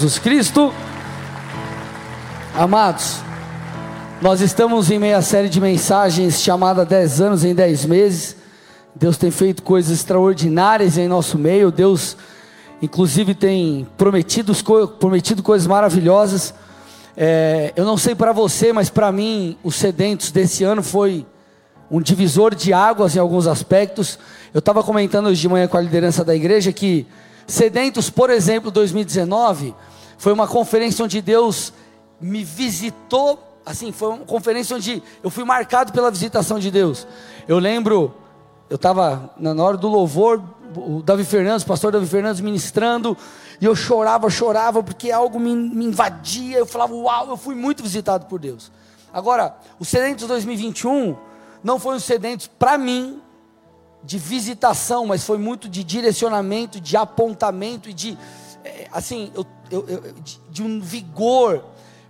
Jesus Cristo. Amados, nós estamos em meia série de mensagens chamada 10 anos em 10 meses. Deus tem feito coisas extraordinárias em nosso meio. Deus, inclusive, tem prometido, prometido coisas maravilhosas. É, eu não sei para você, mas para mim, os sedentos desse ano foi um divisor de águas em alguns aspectos. Eu estava comentando hoje de manhã com a liderança da igreja que Sedentos, por exemplo, 2019, foi uma conferência onde Deus me visitou, assim, foi uma conferência onde eu fui marcado pela visitação de Deus. Eu lembro, eu estava na hora do louvor, o Davi Fernandes, o pastor Davi Fernandes ministrando, e eu chorava, chorava, porque algo me, me invadia, eu falava, uau, eu fui muito visitado por Deus. Agora, o Sedentos 2021 não foi um Sedentos para mim, de visitação, mas foi muito de direcionamento, de apontamento e de, é, assim, eu, eu, eu, de, um vigor.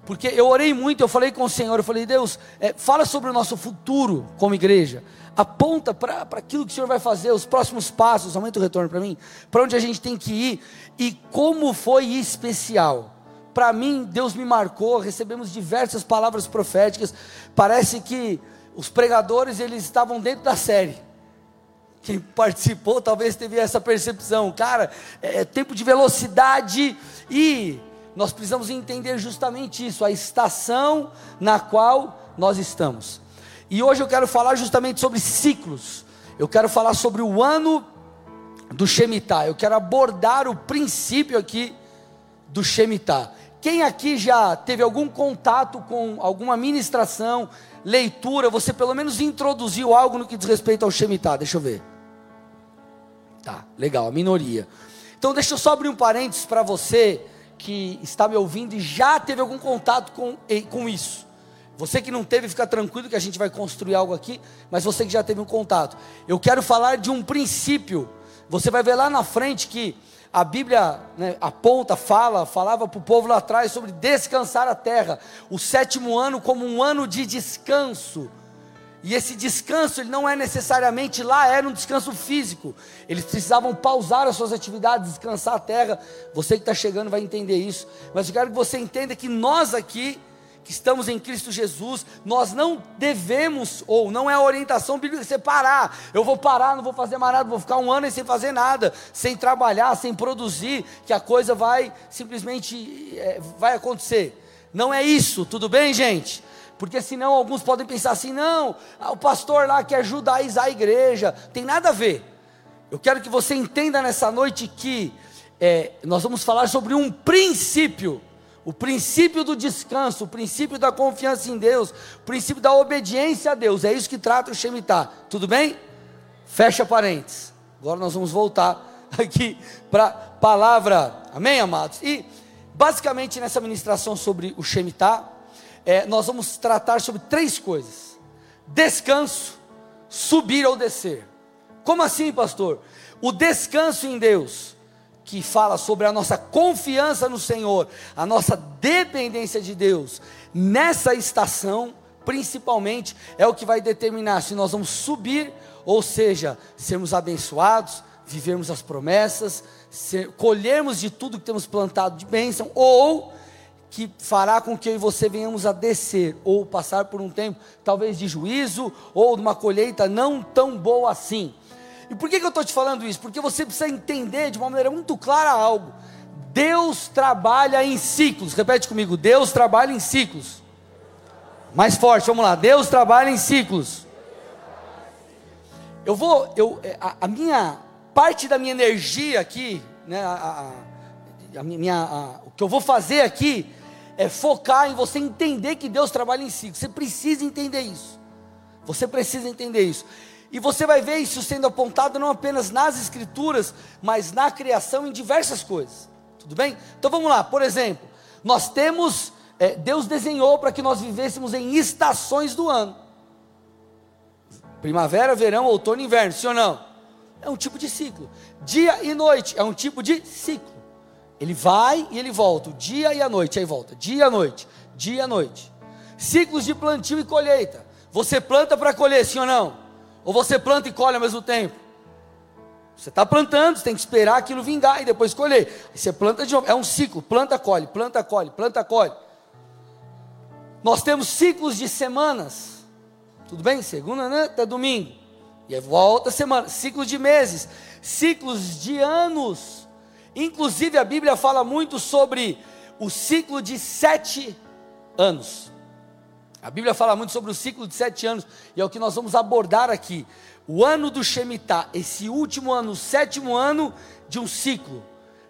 Porque eu orei muito, eu falei com o Senhor, eu falei, Deus, é, fala sobre o nosso futuro como igreja. Aponta para aquilo que o Senhor vai fazer, os próximos passos, aumenta o retorno para mim, para onde a gente tem que ir e como foi especial. Para mim, Deus me marcou, recebemos diversas palavras proféticas. Parece que os pregadores eles estavam dentro da série quem participou talvez teve essa percepção, cara, é, é tempo de velocidade e nós precisamos entender justamente isso, a estação na qual nós estamos. E hoje eu quero falar justamente sobre ciclos. Eu quero falar sobre o ano do Shemitah. Eu quero abordar o princípio aqui do Shemitah. Quem aqui já teve algum contato com alguma ministração, leitura, você pelo menos introduziu algo no que diz respeito ao Shemitah? Deixa eu ver. Tá, legal, a minoria. Então deixa eu só abrir um parênteses para você que está me ouvindo e já teve algum contato com, com isso. Você que não teve, fica tranquilo que a gente vai construir algo aqui, mas você que já teve um contato. Eu quero falar de um princípio. Você vai ver lá na frente que a Bíblia né, aponta, fala, falava para o povo lá atrás sobre descansar a terra, o sétimo ano como um ano de descanso. E esse descanso, ele não é necessariamente lá, era um descanso físico. Eles precisavam pausar as suas atividades, descansar a terra. Você que está chegando vai entender isso. Mas eu quero que você entenda que nós aqui, que estamos em Cristo Jesus, nós não devemos, ou não é a orientação bíblica você parar. Eu vou parar, não vou fazer mais nada, vou ficar um ano sem fazer nada, sem trabalhar, sem produzir, que a coisa vai simplesmente é, vai acontecer. Não é isso, tudo bem, gente? Porque senão alguns podem pensar assim: não, ah, o pastor lá quer judaizar a igreja. Tem nada a ver. Eu quero que você entenda nessa noite que é, nós vamos falar sobre um princípio. O princípio do descanso, o princípio da confiança em Deus, o princípio da obediência a Deus. É isso que trata o Shemitah. Tudo bem? Fecha parênteses. Agora nós vamos voltar aqui para a palavra. Amém, amados? E basicamente nessa ministração sobre o Shemitah, é, nós vamos tratar sobre três coisas: descanso, subir ou descer. Como assim, pastor? O descanso em Deus, que fala sobre a nossa confiança no Senhor, a nossa dependência de Deus, nessa estação, principalmente, é o que vai determinar se nós vamos subir, ou seja, sermos abençoados, vivermos as promessas, ser, colhermos de tudo que temos plantado de bênção, ou que fará com que eu e você venhamos a descer ou passar por um tempo talvez de juízo ou de uma colheita não tão boa assim. E por que, que eu estou te falando isso? Porque você precisa entender de uma maneira muito clara algo. Deus trabalha em ciclos. Repete comigo: Deus trabalha em ciclos. Mais forte, vamos lá. Deus trabalha em ciclos. Eu vou, eu, é, a, a minha parte da minha energia aqui, né, a, a, a minha, o que eu vou fazer aqui é focar em você entender que Deus trabalha em si. Você precisa entender isso. Você precisa entender isso. E você vai ver isso sendo apontado não apenas nas escrituras, mas na criação em diversas coisas. Tudo bem? Então vamos lá. Por exemplo, nós temos é, Deus desenhou para que nós vivêssemos em estações do ano. Primavera, verão, outono, inverno, sim ou não? É um tipo de ciclo. Dia e noite é um tipo de ciclo. Ele vai e ele volta, o dia e a noite, aí volta, dia e noite, dia e noite. Ciclos de plantio e colheita. Você planta para colher, sim ou não? Ou você planta e colhe ao mesmo tempo? Você está plantando, você tem que esperar aquilo vingar e depois colher. Aí você planta de novo. É um ciclo: planta, colhe, planta, colhe, planta, colhe. Nós temos ciclos de semanas. Tudo bem? Segunda, né? Até domingo. E aí volta a semana. Ciclos de meses. Ciclos de anos. Inclusive a Bíblia fala muito sobre o ciclo de sete anos. A Bíblia fala muito sobre o ciclo de sete anos, e é o que nós vamos abordar aqui. O ano do Shemitah, esse último ano, o sétimo ano de um ciclo.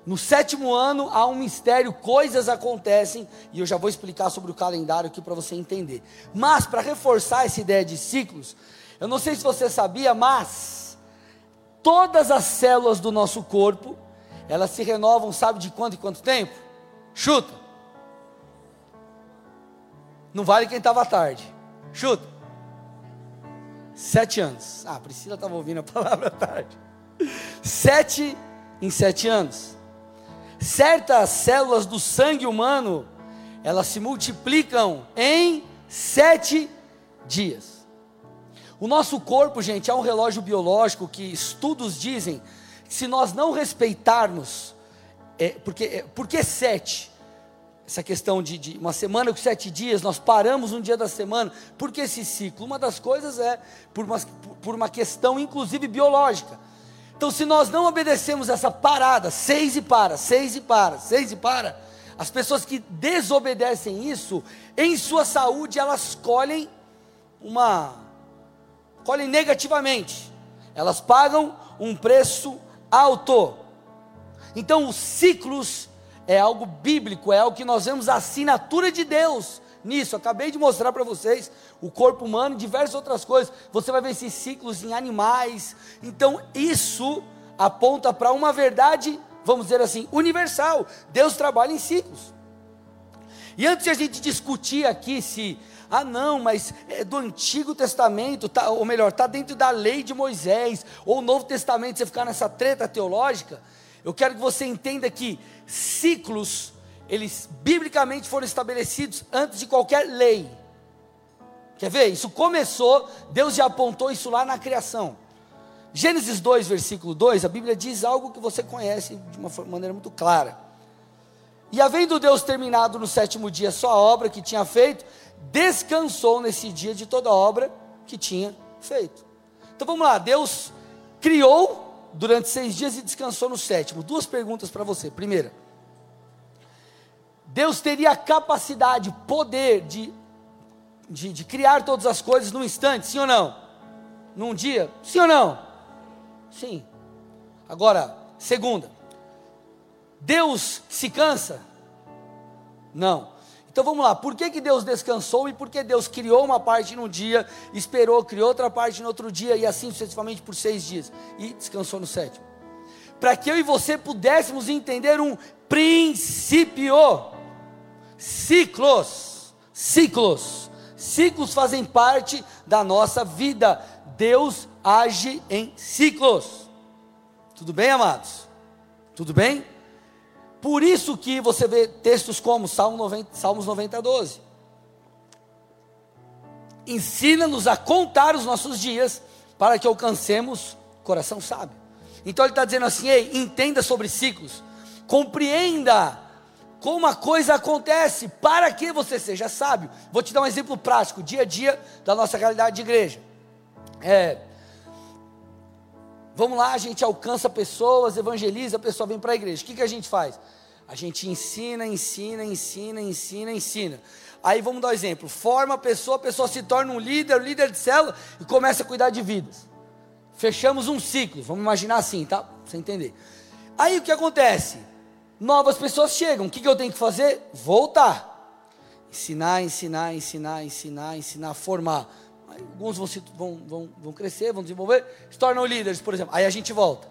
No sétimo ano há um mistério, coisas acontecem, e eu já vou explicar sobre o calendário aqui para você entender. Mas, para reforçar essa ideia de ciclos, eu não sei se você sabia, mas todas as células do nosso corpo, elas se renovam, sabe de quanto e quanto tempo? Chuta. Não vale quem estava tarde. Chuta. Sete anos. Ah, Priscila estava ouvindo a palavra tarde. Sete em sete anos. Certas células do sangue humano, elas se multiplicam em sete dias. O nosso corpo, gente, é um relógio biológico que estudos dizem que se nós não respeitarmos, é, porque, é, por que sete? Essa questão de, de, uma semana com sete dias, nós paramos um dia da semana, por que esse ciclo? Uma das coisas é por uma, por uma questão, inclusive biológica. Então, se nós não obedecemos essa parada, seis e para, seis e para, seis e para, as pessoas que desobedecem isso, em sua saúde, elas colhem uma. colhem negativamente, elas pagam um preço alto. Então, os ciclos é algo bíblico, é algo que nós vemos a assinatura de Deus nisso. Acabei de mostrar para vocês o corpo humano e diversas outras coisas. Você vai ver esses ciclos em animais. Então, isso aponta para uma verdade, vamos dizer assim, universal. Deus trabalha em ciclos. E antes de a gente discutir aqui se ah, não, mas é do Antigo Testamento, tá, ou melhor, está dentro da lei de Moisés, ou o Novo Testamento, você ficar nessa treta teológica, eu quero que você entenda que ciclos, eles biblicamente foram estabelecidos antes de qualquer lei. Quer ver? Isso começou, Deus já apontou isso lá na criação. Gênesis 2, versículo 2, a Bíblia diz algo que você conhece de uma maneira muito clara. E havendo Deus terminado no sétimo dia sua obra que tinha feito, descansou nesse dia de toda a obra que tinha feito. Então vamos lá, Deus criou durante seis dias e descansou no sétimo. Duas perguntas para você. Primeira, Deus teria capacidade, poder de, de, de, criar todas as coisas num instante, sim ou não? Num dia, sim ou não? Sim. Agora, segunda, Deus se cansa? Não. Então vamos lá, por que, que Deus descansou e por que Deus criou uma parte num dia, esperou, criou outra parte no outro dia e assim sucessivamente por seis dias e descansou no sétimo? Para que eu e você pudéssemos entender um princípio. Ciclos, ciclos, ciclos fazem parte da nossa vida. Deus age em ciclos. Tudo bem, amados? Tudo bem? Por isso que você vê textos como Salmo 90, Salmos 90, 12. Ensina-nos a contar os nossos dias para que alcancemos coração sábio. Então ele está dizendo assim: ei, entenda sobre ciclos, compreenda como a coisa acontece, para que você seja sábio. Vou te dar um exemplo prático, dia a dia da nossa realidade de igreja. É, Vamos lá, a gente alcança pessoas, evangeliza, a pessoa vem para a igreja. O que, que a gente faz? A gente ensina, ensina, ensina, ensina, ensina. Aí vamos dar um exemplo: forma a pessoa, a pessoa se torna um líder, líder de célula e começa a cuidar de vidas. Fechamos um ciclo, vamos imaginar assim, tá? Pra você entender. Aí o que acontece? Novas pessoas chegam, o que, que eu tenho que fazer? Voltar. Ensinar, ensinar, ensinar, ensinar, ensinar, formar alguns vão, se, vão, vão, vão crescer, vão desenvolver, se tornam líderes, por exemplo. Aí a gente volta.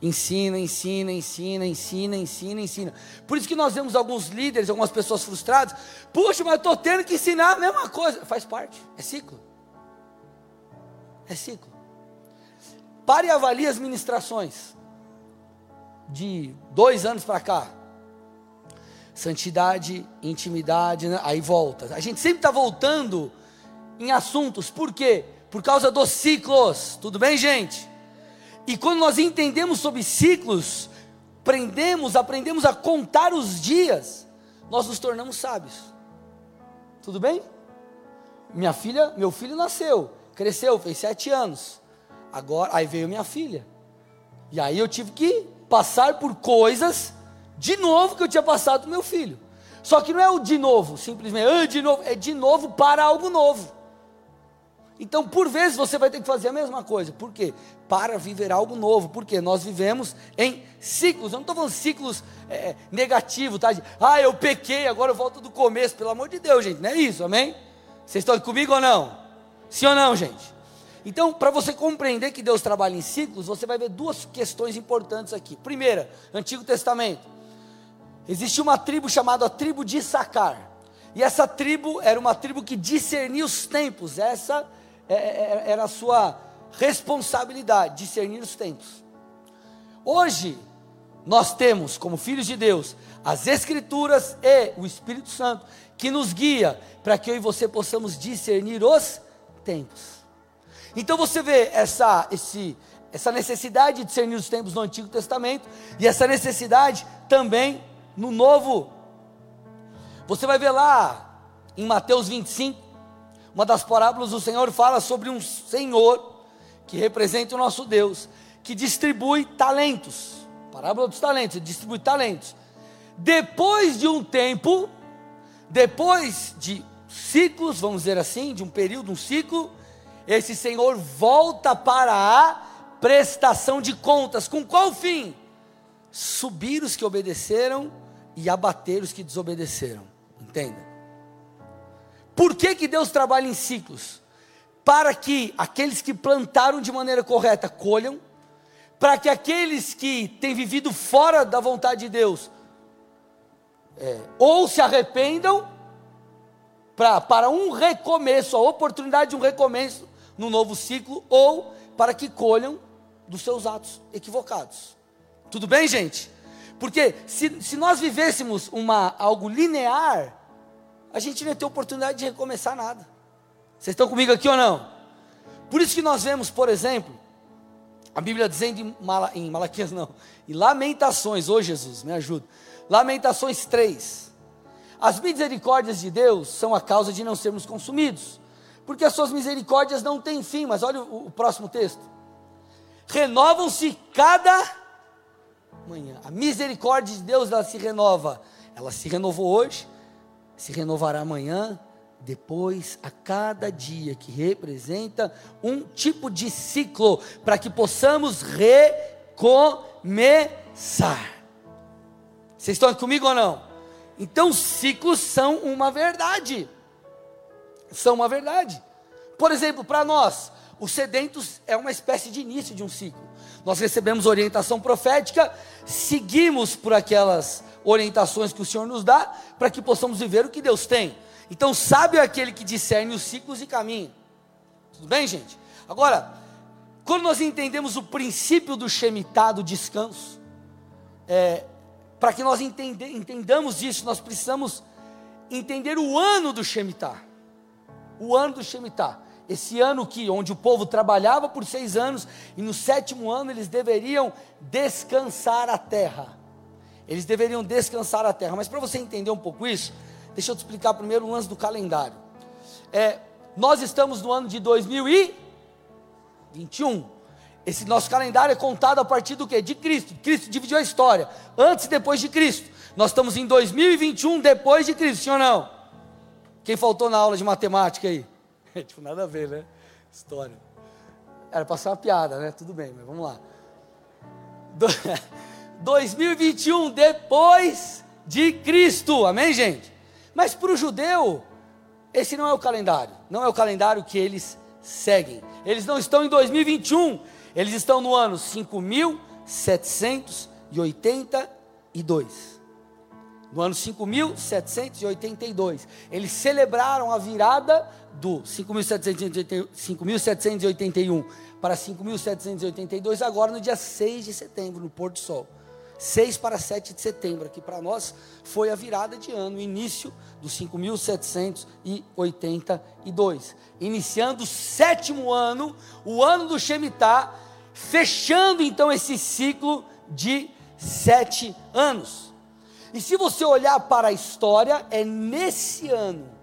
Ensina, ensina, ensina, ensina, ensina, ensina. Por isso que nós vemos alguns líderes, algumas pessoas frustradas. Puxa, mas eu estou tendo que ensinar a mesma coisa. Faz parte, é ciclo. É ciclo. Pare e avalie as ministrações. De dois anos para cá. Santidade, intimidade, né? aí volta. A gente sempre está voltando em assuntos. Por quê? Por causa dos ciclos. Tudo bem, gente? E quando nós entendemos sobre ciclos, aprendemos, aprendemos a contar os dias, nós nos tornamos sábios. Tudo bem? Minha filha, meu filho nasceu, cresceu, fez sete anos. Agora, aí veio minha filha. E aí eu tive que passar por coisas de novo que eu tinha passado com meu filho. Só que não é o de novo, simplesmente, ah, de novo, é de novo para algo novo. Então, por vezes, você vai ter que fazer a mesma coisa. Por quê? Para viver algo novo. Porque nós vivemos em ciclos. Eu não estou falando ciclos é, negativos, tá? Ah, eu pequei, agora eu volto do começo. Pelo amor de Deus, gente. Não é isso, amém? Vocês estão comigo ou não? Sim ou não, gente? Então, para você compreender que Deus trabalha em ciclos, você vai ver duas questões importantes aqui. Primeira, Antigo Testamento. Existia uma tribo chamada a tribo de Sacar. E essa tribo era uma tribo que discernia os tempos. Essa era a sua responsabilidade, discernir os tempos. Hoje, nós temos, como filhos de Deus, as Escrituras e o Espírito Santo, que nos guia para que eu e você possamos discernir os tempos. Então você vê essa, esse, essa necessidade de discernir os tempos no Antigo Testamento e essa necessidade também no Novo. Você vai ver lá em Mateus 25, uma das parábolas do Senhor fala sobre um Senhor que representa o nosso Deus, que distribui talentos. Parábola dos talentos, distribui talentos. Depois de um tempo, depois de ciclos, vamos dizer assim, de um período, um ciclo, esse Senhor volta para a prestação de contas. Com qual fim? Subir os que obedeceram e abater os que desobedeceram. Entenda? Por que, que Deus trabalha em ciclos? Para que aqueles que plantaram de maneira correta colham, para que aqueles que têm vivido fora da vontade de Deus é, ou se arrependam pra, para um recomeço, a oportunidade de um recomeço no novo ciclo, ou para que colham dos seus atos equivocados. Tudo bem, gente? Porque se, se nós vivêssemos uma, algo linear, a gente não ia ter oportunidade de recomeçar nada. Vocês estão comigo aqui ou não? Por isso que nós vemos, por exemplo, a Bíblia dizendo em, Mala, em Malaquias, não, em Lamentações, ô Jesus, me ajuda. Lamentações 3. As misericórdias de Deus são a causa de não sermos consumidos, porque as suas misericórdias não têm fim. Mas olha o, o próximo texto: renovam-se cada manhã. A misericórdia de Deus ela se renova. Ela se renovou hoje, se renovará amanhã, depois, a cada dia, que representa um tipo de ciclo, para que possamos recomeçar. Vocês estão comigo ou não? Então, ciclos são uma verdade. São uma verdade. Por exemplo, para nós, os sedentos é uma espécie de início de um ciclo. Nós recebemos orientação profética, seguimos por aquelas orientações que o Senhor nos dá, para que possamos viver o que Deus tem. Então, sábio é aquele que discerne os ciclos e caminho. Tudo bem, gente? Agora, quando nós entendemos o princípio do Shemitah, do descanso, é, para que nós entende, entendamos isso, nós precisamos entender o ano do Shemitah. O ano do Shemitah. Esse ano que, onde o povo trabalhava por seis anos, e no sétimo ano eles deveriam descansar a terra. Eles deveriam descansar a terra. Mas para você entender um pouco isso, deixa eu te explicar primeiro o lance do calendário. É, nós estamos no ano de 2021. Esse nosso calendário é contado a partir do que? De Cristo. Cristo dividiu a história, antes e depois de Cristo. Nós estamos em 2021 depois de Cristo, sim ou não? Quem faltou na aula de matemática aí? É, tipo, nada a ver, né? História. Era para ser uma piada, né? Tudo bem, mas vamos lá. Do... 2021 depois de Cristo, amém, gente? Mas para o judeu, esse não é o calendário, não é o calendário que eles seguem. Eles não estão em 2021, eles estão no ano 5782. No ano 5782, eles celebraram a virada do 5781 para 5782 agora no dia 6 de setembro, no pôr do sol. 6 para 7 de setembro, que para nós foi a virada de ano, o início dos 5.782. Iniciando o sétimo ano, o ano do Shemitah, fechando então esse ciclo de sete anos. E se você olhar para a história, é nesse ano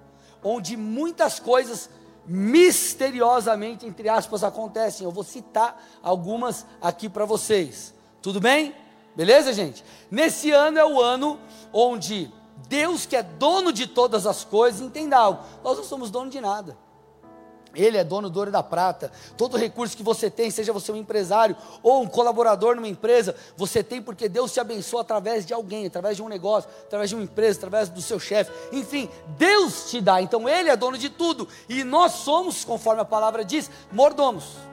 onde muitas coisas misteriosamente, entre aspas, acontecem. Eu vou citar algumas aqui para vocês. Tudo bem? Beleza, gente? Nesse ano é o ano onde Deus, que é dono de todas as coisas, entenda algo: nós não somos dono de nada. Ele é dono do ouro e da prata. Todo recurso que você tem, seja você um empresário ou um colaborador numa empresa, você tem porque Deus te abençoa através de alguém, através de um negócio, através de uma empresa, através do seu chefe. Enfim, Deus te dá. Então Ele é dono de tudo. E nós somos, conforme a palavra diz, mordomos.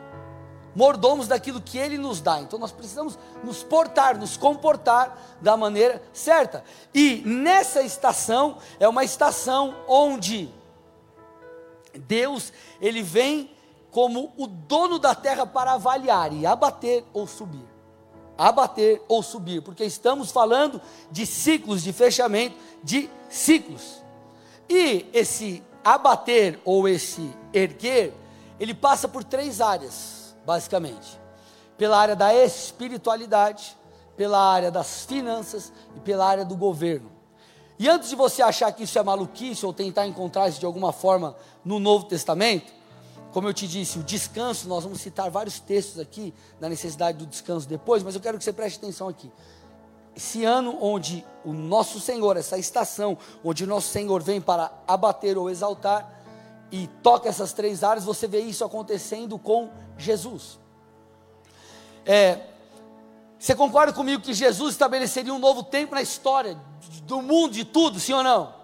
Mordomos daquilo que Ele nos dá. Então nós precisamos nos portar, nos comportar da maneira certa. E nessa estação, é uma estação onde Deus, ele vem como o dono da terra para avaliar e abater ou subir. Abater ou subir, porque estamos falando de ciclos de fechamento de ciclos. E esse abater ou esse erguer, ele passa por três áreas, basicamente: pela área da espiritualidade, pela área das finanças e pela área do governo. E antes de você achar que isso é maluquice ou tentar encontrar isso de alguma forma no Novo Testamento, como eu te disse, o descanso, nós vamos citar vários textos aqui da necessidade do descanso depois, mas eu quero que você preste atenção aqui. Esse ano onde o nosso Senhor, essa estação, onde o nosso Senhor vem para abater ou exaltar e toca essas três áreas, você vê isso acontecendo com Jesus. É, você concorda comigo que Jesus estabeleceria um novo tempo na história do mundo, de tudo, sim ou não?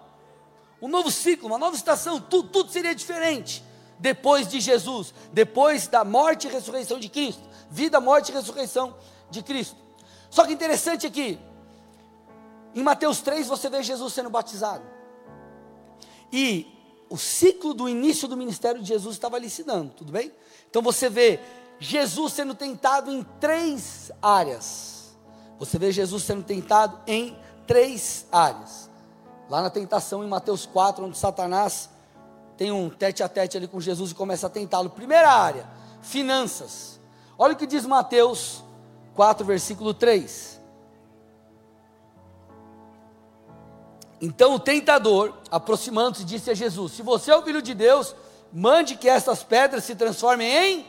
Um novo ciclo, uma nova estação, tudo, tudo seria diferente depois de Jesus, depois da morte e ressurreição de Cristo. Vida, morte e ressurreição de Cristo. Só que interessante aqui, em Mateus 3 você vê Jesus sendo batizado. E o ciclo do início do ministério de Jesus estava ali se dando, tudo bem? Então você vê Jesus sendo tentado em três áreas. Você vê Jesus sendo tentado em três áreas. Lá na tentação em Mateus 4, onde Satanás tem um tete a tete ali com Jesus e começa a tentá-lo. Primeira área, finanças. Olha o que diz Mateus 4, versículo 3. Então o tentador, aproximando-se, disse a Jesus: Se você é o filho de Deus, mande que estas pedras se transformem em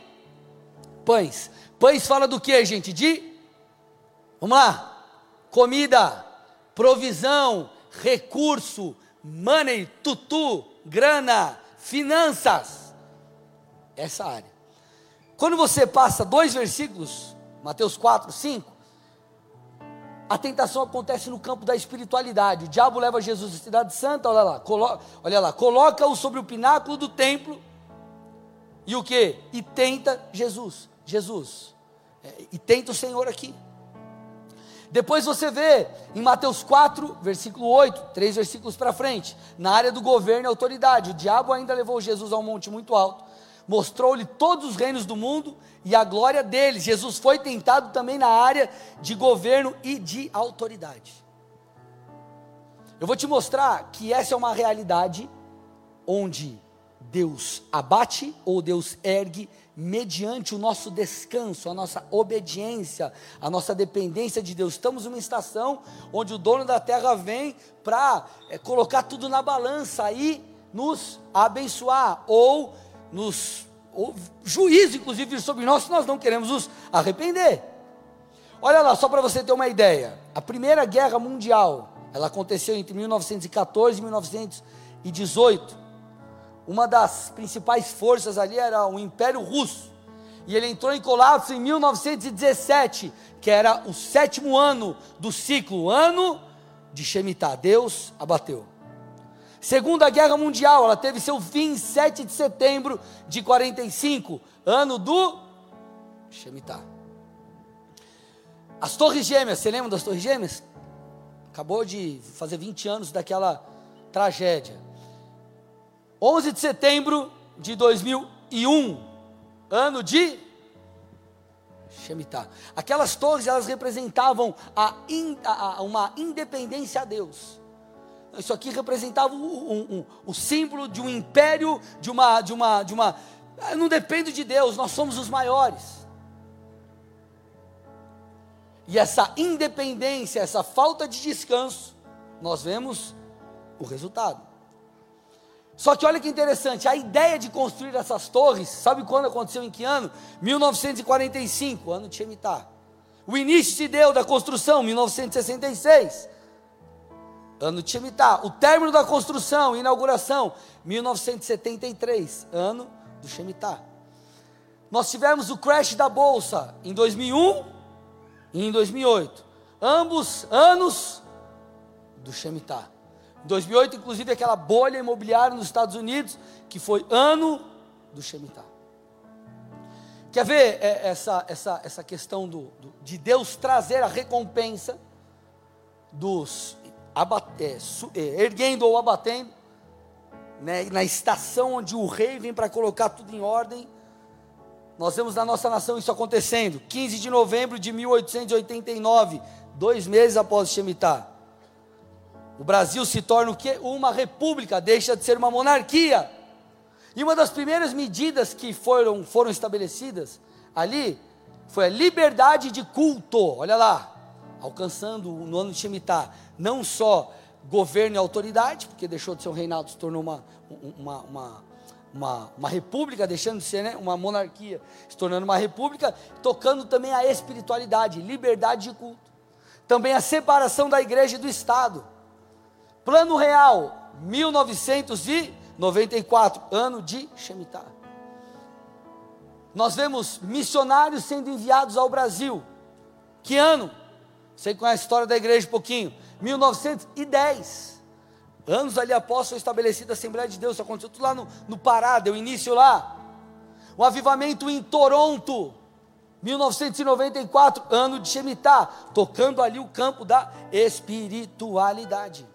pães. Pães fala do que, gente? De, vamos lá, comida, provisão, recurso, money, tutu, grana, finanças. Essa área. Quando você passa dois versículos, Mateus 4, 5, a tentação acontece no campo da espiritualidade. O diabo leva Jesus à cidade santa, olha lá, colo, olha lá, coloca-o sobre o pináculo do templo e o que? E tenta Jesus. Jesus. É, e tenta o Senhor aqui. Depois você vê em Mateus 4, versículo 8, três versículos para frente, na área do governo e autoridade. O diabo ainda levou Jesus a um monte muito alto, mostrou-lhe todos os reinos do mundo e a glória deles. Jesus foi tentado também na área de governo e de autoridade. Eu vou te mostrar que essa é uma realidade onde Deus abate ou Deus ergue mediante o nosso descanso, a nossa obediência, a nossa dependência de Deus. Estamos numa estação onde o dono da terra vem para é, colocar tudo na balança e nos abençoar, ou nos ou juízo, inclusive, sobre nós, se nós não queremos nos arrepender. Olha lá, só para você ter uma ideia: a Primeira Guerra Mundial ela aconteceu entre 1914 e 1918 uma das principais forças ali era o Império Russo. E ele entrou em colapso em 1917, que era o sétimo ano do ciclo, ano de Shemitah. Deus abateu. Segunda Guerra Mundial, ela teve seu fim em 7 de setembro de 45, ano do Shemitah. As Torres Gêmeas, você lembra das Torres Gêmeas? Acabou de fazer 20 anos daquela tragédia. 11 de setembro de 2001, ano de Shemitah. Aquelas torres, elas representavam a, in, a, a, uma independência a Deus. Isso aqui representava um, um, um, o símbolo de um império, de uma, de uma, de uma. Não depende de Deus, nós somos os maiores. e essa independência, essa falta de descanso, nós vemos o resultado. Só que olha que interessante, a ideia de construir essas torres, sabe quando aconteceu em que ano? 1945, ano de Shemitah. O início se deu da construção, 1966, ano de Shemitah. O término da construção, inauguração, 1973, ano do Shemitah. Nós tivemos o crash da bolsa em 2001 e em 2008. Ambos anos do Shemitah. Em 2008, inclusive, aquela bolha imobiliária nos Estados Unidos, que foi ano do Shemitah. Quer ver é, essa, essa, essa questão do, do, de Deus trazer a recompensa dos abate, é, erguendo ou abatendo, né, na estação onde o rei vem para colocar tudo em ordem, nós vemos na nossa nação isso acontecendo. 15 de novembro de 1889, dois meses após Shemitah. O Brasil se torna o quê? Uma república, deixa de ser uma monarquia. E uma das primeiras medidas que foram, foram estabelecidas ali foi a liberdade de culto. Olha lá, alcançando no ano de Shemitah, não só governo e autoridade, porque deixou de ser um reinado, se tornou uma, uma, uma uma, uma república, deixando de ser né, uma monarquia, se tornando uma república, tocando também a espiritualidade, liberdade de culto, também a separação da igreja e do Estado. Plano Real, 1994, ano de Shemitah. Nós vemos missionários sendo enviados ao Brasil. Que ano? Você conhece a história da igreja um pouquinho? 1910. Anos ali após foi estabelecida a Assembleia de Deus, isso aconteceu tudo lá no, no Pará, deu início lá. O avivamento em Toronto, 1994, ano de Shemitah, tocando ali o campo da espiritualidade.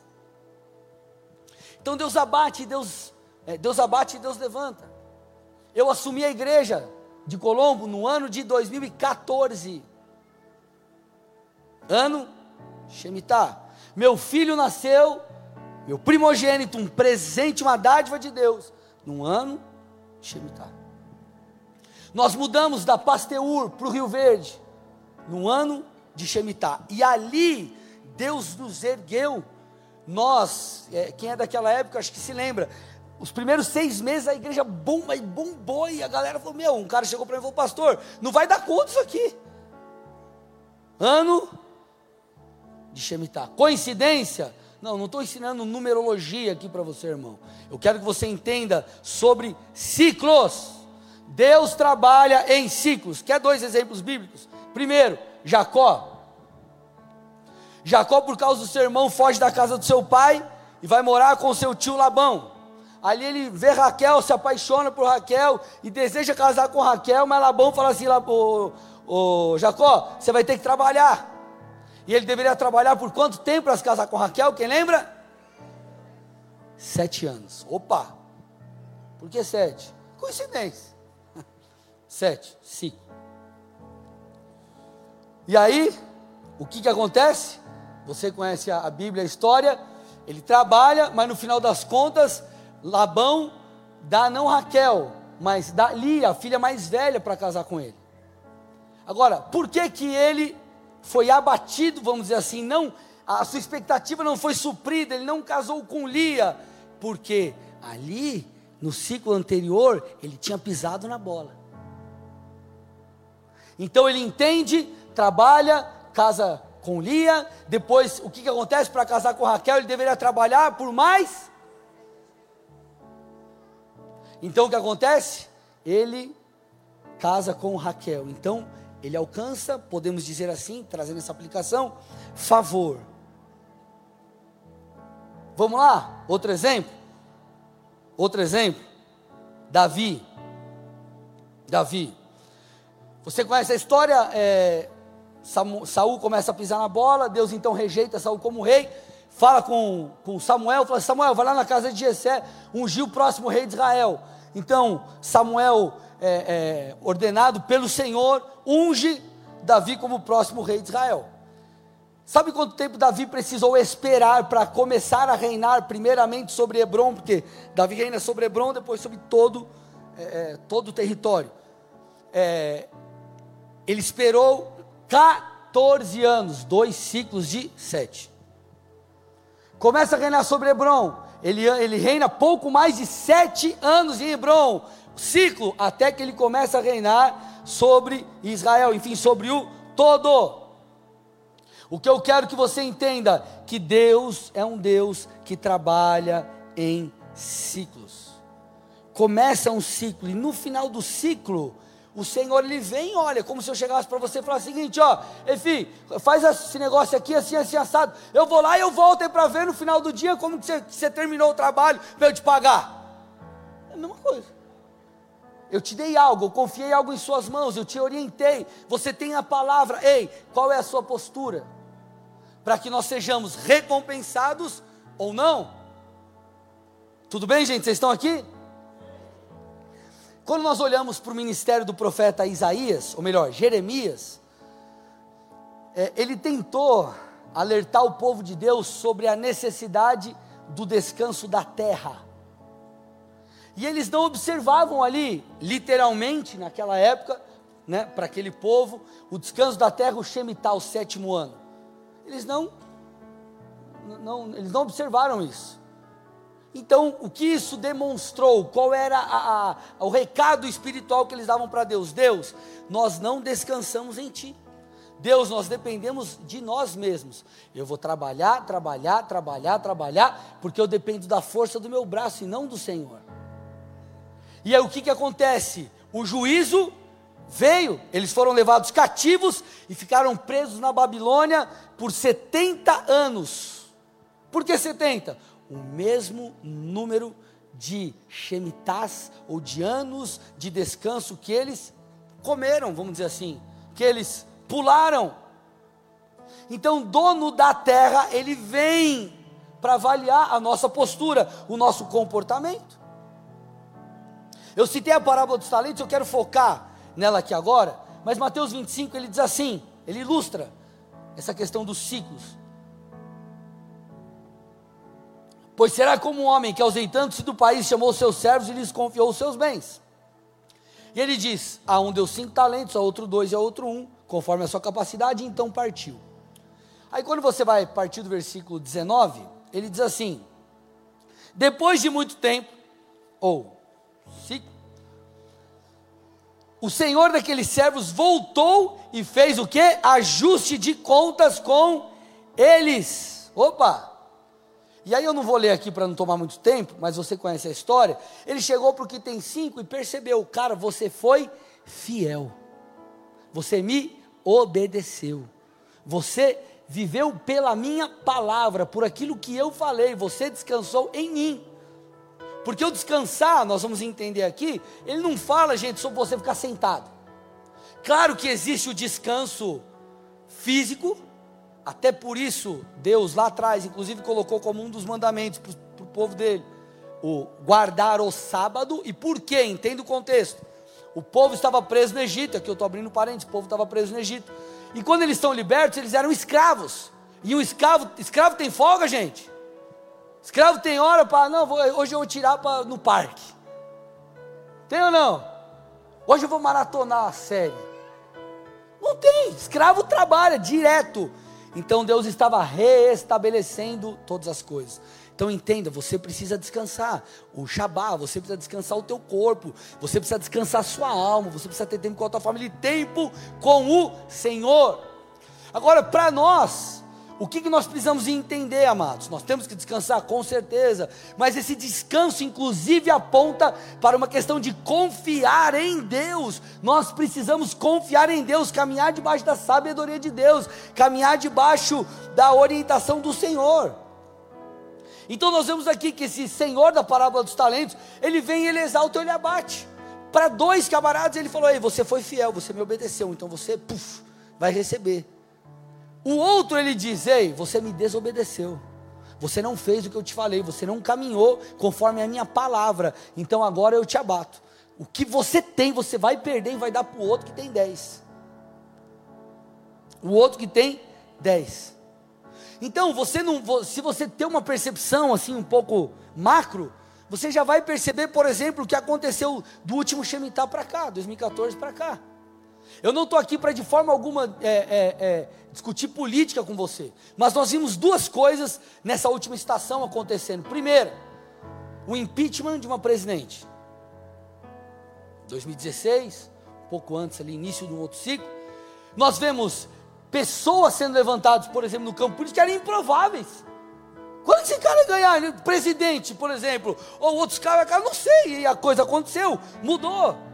Então Deus abate, Deus, é, Deus abate e Deus levanta. Eu assumi a igreja de Colombo no ano de 2014. Ano Shemitah. Meu filho nasceu meu primogênito, um presente, uma dádiva de Deus, num ano Shemitah. Nós mudamos da Pasteur para o Rio Verde, no ano de Shemitah, e ali Deus nos ergueu. Nós, é, quem é daquela época, acho que se lembra, os primeiros seis meses a igreja bomba e bombou, e a galera falou: Meu, um cara chegou para mim e falou: Pastor, não vai dar conta isso aqui. Ano de Shemitah. Coincidência? Não, não estou ensinando numerologia aqui para você, irmão. Eu quero que você entenda sobre ciclos. Deus trabalha em ciclos. Quer dois exemplos bíblicos? Primeiro, Jacó. Jacó, por causa do seu irmão, foge da casa do seu pai e vai morar com seu tio Labão. Ali ele vê Raquel, se apaixona por Raquel e deseja casar com Raquel, mas Labão fala assim: ô, Jacó, você vai ter que trabalhar. E ele deveria trabalhar por quanto tempo para se casar com Raquel? Quem lembra? Sete anos. Opa! Por que sete? Coincidência. Sete, cinco. E aí, o que, que acontece? Você conhece a, a Bíblia, a história. Ele trabalha, mas no final das contas, Labão dá não Raquel, mas dá Lia, a filha mais velha, para casar com ele. Agora, por que que ele foi abatido, vamos dizer assim, não, a sua expectativa não foi suprida, ele não casou com Lia, porque ali, no ciclo anterior, ele tinha pisado na bola. Então ele entende, trabalha, casa com Lia, depois o que, que acontece para casar com Raquel? Ele deveria trabalhar por mais. Então o que acontece? Ele casa com Raquel. Então ele alcança, podemos dizer assim, trazendo essa aplicação, favor. Vamos lá, outro exemplo. Outro exemplo, Davi. Davi. Você conhece a história? É, Saul começa a pisar na bola, Deus então rejeita Saul como rei, fala com, com Samuel, fala: Samuel, vai lá na casa de Jessé, ungiu o próximo rei de Israel. Então Samuel é, é, ordenado pelo Senhor, unge Davi como próximo rei de Israel. Sabe quanto tempo Davi precisou esperar para começar a reinar, primeiramente sobre Hebron, porque Davi reina sobre Hebron, depois sobre todo, é, é todo o território. É, ele esperou 14 anos, dois ciclos de sete. Começa a reinar sobre Hebron. Ele, ele reina pouco mais de sete anos em Hebron, ciclo, até que ele começa a reinar sobre Israel, enfim, sobre o todo. O que eu quero que você entenda, que Deus é um Deus que trabalha em ciclos. Começa um ciclo e no final do ciclo, o Senhor ele vem, olha, como se eu chegasse para você e falasse o seguinte, ó, enfim, faz esse negócio aqui assim, assim, assado. Eu vou lá e eu volto para ver no final do dia como que você, você terminou o trabalho para eu te pagar. É a mesma coisa. Eu te dei algo, eu confiei algo em suas mãos, eu te orientei. Você tem a palavra. Ei, qual é a sua postura? Para que nós sejamos recompensados ou não? Tudo bem, gente? Vocês estão aqui? Quando nós olhamos para o ministério do profeta Isaías, ou melhor, Jeremias, é, ele tentou alertar o povo de Deus sobre a necessidade do descanso da terra. E eles não observavam ali, literalmente, naquela época, né, para aquele povo, o descanso da terra, o Shemitah, o sétimo ano. Eles não, não, eles não observaram isso. Então, o que isso demonstrou? Qual era a, a, o recado espiritual que eles davam para Deus? Deus, nós não descansamos em Ti. Deus, nós dependemos de nós mesmos. Eu vou trabalhar, trabalhar, trabalhar, trabalhar, porque eu dependo da força do meu braço e não do Senhor. E aí o que, que acontece? O juízo veio, eles foram levados cativos e ficaram presos na Babilônia por 70 anos. Por que 70? o mesmo número de shemitás ou de anos de descanso que eles comeram, vamos dizer assim, que eles pularam. Então, dono da terra, ele vem para avaliar a nossa postura, o nosso comportamento. Eu citei a parábola dos talentos, eu quero focar nela aqui agora, mas Mateus 25 ele diz assim, ele ilustra essa questão dos ciclos. Pois será como um homem que, ausentando-se do país, chamou seus servos e lhes confiou os seus bens. E ele diz: A um deu cinco talentos, a outro dois e a outro um, conforme a sua capacidade, e então partiu. Aí quando você vai partir do versículo 19, ele diz assim: Depois de muito tempo, ou o senhor daqueles servos voltou e fez o que? Ajuste de contas com eles. Opa! E aí eu não vou ler aqui para não tomar muito tempo, mas você conhece a história. Ele chegou para o que tem cinco e percebeu, cara, você foi fiel. Você me obedeceu. Você viveu pela minha palavra, por aquilo que eu falei. Você descansou em mim. Porque o descansar, nós vamos entender aqui, ele não fala, gente, sobre você ficar sentado. Claro que existe o descanso físico, até por isso, Deus lá atrás, inclusive, colocou como um dos mandamentos para o povo dele: o guardar o sábado. E por quê? Entenda o contexto. O povo estava preso no Egito, aqui eu estou abrindo parênteses, o povo estava preso no Egito. E quando eles estão libertos, eles eram escravos. E um escravo, escravo tem folga, gente. Escravo tem hora para, não, vou, hoje eu vou tirar pra, no parque. Tem ou não? Hoje eu vou maratonar a série. Não tem, escravo trabalha direto. Então Deus estava reestabelecendo todas as coisas. Então entenda, você precisa descansar. O Shabá, você precisa descansar o teu corpo, você precisa descansar a sua alma, você precisa ter tempo com a tua família e tempo com o Senhor. Agora, para nós, o que, que nós precisamos entender, amados? Nós temos que descansar, com certeza, mas esse descanso, inclusive, aponta para uma questão de confiar em Deus. Nós precisamos confiar em Deus, caminhar debaixo da sabedoria de Deus, caminhar debaixo da orientação do Senhor. Então, nós vemos aqui que esse Senhor da parábola dos talentos, ele vem, ele exalta, ele abate. Para dois camaradas, ele falou: Ei, você foi fiel, você me obedeceu, então você, puf, vai receber. O outro ele diz: Ei, você me desobedeceu. Você não fez o que eu te falei, você não caminhou conforme a minha palavra. Então agora eu te abato. O que você tem, você vai perder e vai dar para o outro que tem dez. O outro que tem dez. Então, você não, se você tem uma percepção assim um pouco macro, você já vai perceber, por exemplo, o que aconteceu do último Shemitah para cá, 2014 para cá. Eu não estou aqui para de forma alguma é, é, é, discutir política com você, mas nós vimos duas coisas nessa última estação acontecendo. Primeiro, o impeachment de uma presidente. 2016, um pouco antes ali, início de um outro ciclo, nós vemos pessoas sendo levantadas, por exemplo, no campo político, que eram improváveis. Quando esse cara ganhar, presidente, por exemplo, ou outros caras, cara, não sei, e a coisa aconteceu, mudou.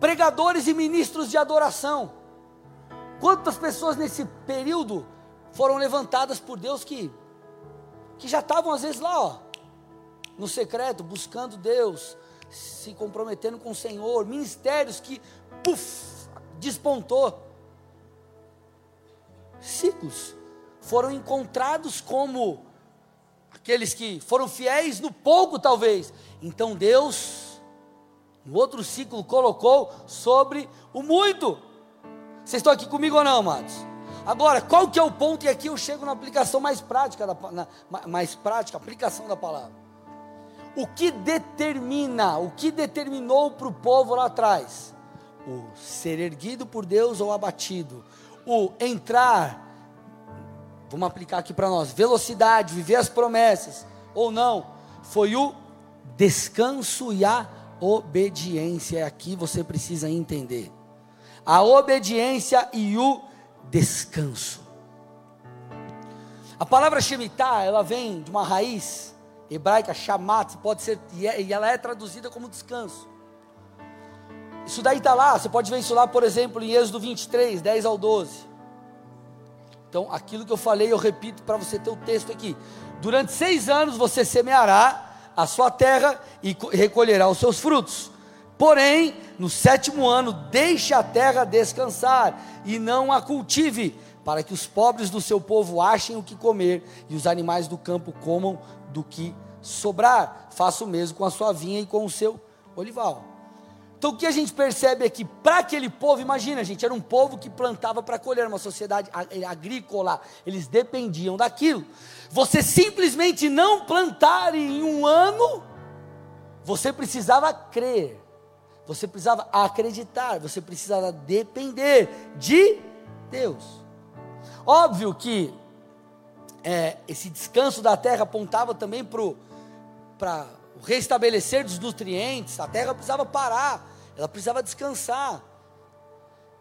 Pregadores e ministros de adoração. Quantas pessoas nesse período foram levantadas por Deus que, que já estavam às vezes lá, ó, no secreto, buscando Deus, se comprometendo com o Senhor, ministérios que, puf, despontou. Ciclos foram encontrados como aqueles que foram fiéis no pouco, talvez. Então Deus, no outro ciclo, colocou sobre o muito. Vocês estão aqui comigo ou não, amados? Agora, qual que é o ponto? E aqui eu chego na aplicação mais prática, da, na, mais prática, aplicação da palavra. O que determina, o que determinou para o povo lá atrás? O ser erguido por Deus ou abatido. O entrar, vamos aplicar aqui para nós, velocidade, viver as promessas, ou não, foi o descanso e a obediência. Aqui você precisa entender a obediência e o descanso. A palavra Shemitah, ela vem de uma raiz hebraica, shamat, pode ser, é, e ela é traduzida como descanso. Isso daí está lá, você pode ver isso lá, por exemplo, em Êxodo 23, 10 ao 12. Então, aquilo que eu falei, eu repito para você ter o texto aqui. Durante seis anos você semeará a sua terra e recolherá os seus frutos. Porém, no sétimo ano, deixe a terra descansar e não a cultive, para que os pobres do seu povo achem o que comer e os animais do campo comam do que sobrar. Faça o mesmo com a sua vinha e com o seu olival. Então o que a gente percebe aqui, para aquele povo, imagina, gente, era um povo que plantava para colher, uma sociedade agrícola, eles dependiam daquilo. Você simplesmente não plantar em um ano, você precisava crer você precisava acreditar, você precisava depender de Deus. Óbvio que é, esse descanso da terra apontava também para o restabelecer dos nutrientes, a terra precisava parar, ela precisava descansar,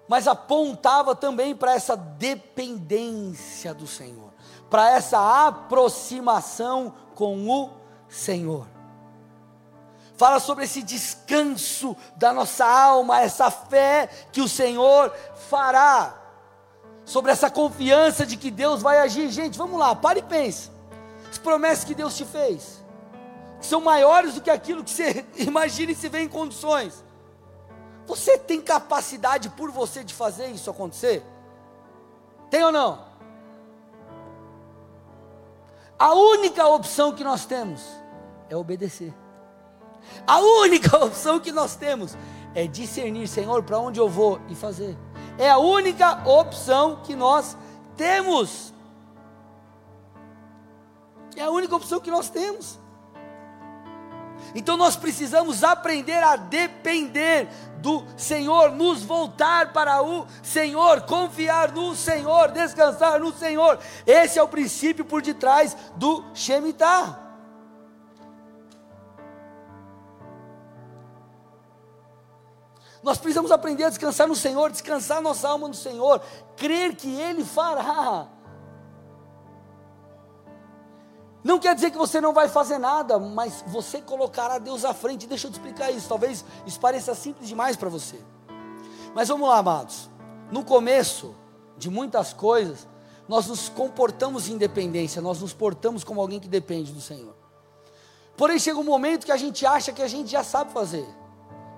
mas apontava também para essa dependência do Senhor, para essa aproximação com o Senhor fala sobre esse descanso da nossa alma, essa fé que o Senhor fará, sobre essa confiança de que Deus vai agir. Gente, vamos lá, pare e pense. As promessas que Deus te fez, são maiores do que aquilo que você imagina e se vê em condições. Você tem capacidade por você de fazer isso acontecer? Tem ou não? A única opção que nós temos é obedecer. A única opção que nós temos é discernir, Senhor, para onde eu vou e fazer. É a única opção que nós temos. É a única opção que nós temos. Então nós precisamos aprender a depender do Senhor, nos voltar para o Senhor, confiar no Senhor, descansar no Senhor. Esse é o princípio por detrás do Shemitah. Nós precisamos aprender a descansar no Senhor, descansar nossa alma no Senhor, crer que Ele fará. Não quer dizer que você não vai fazer nada, mas você colocará Deus à frente. Deixa eu te explicar isso. Talvez isso pareça simples demais para você. Mas vamos lá, amados. No começo de muitas coisas, nós nos comportamos em independência, nós nos portamos como alguém que depende do Senhor. Porém, chega um momento que a gente acha que a gente já sabe fazer.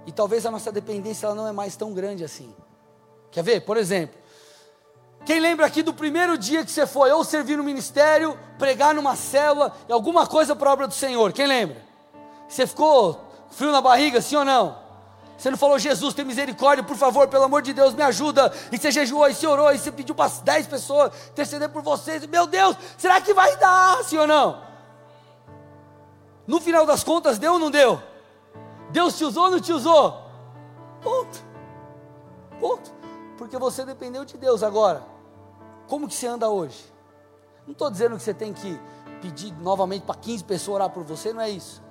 E talvez a nossa dependência ela não é mais tão grande assim. Quer ver? Por exemplo, quem lembra aqui do primeiro dia que você foi ou servir no ministério, pregar numa célula e alguma coisa para a obra do Senhor? Quem lembra? Você ficou frio na barriga, sim ou não? Você não falou, Jesus, tem misericórdia, por favor, pelo amor de Deus, me ajuda. E você jejuou, e você orou, e você pediu para 10 pessoas interceder por vocês. Meu Deus, será que vai dar, sim ou não? No final das contas, deu ou não deu? Deus te usou ou não te usou? Ponto. Ponto. Porque você dependeu de Deus. Agora, como que você anda hoje? Não estou dizendo que você tem que pedir novamente para 15 pessoas orar por você, não é isso.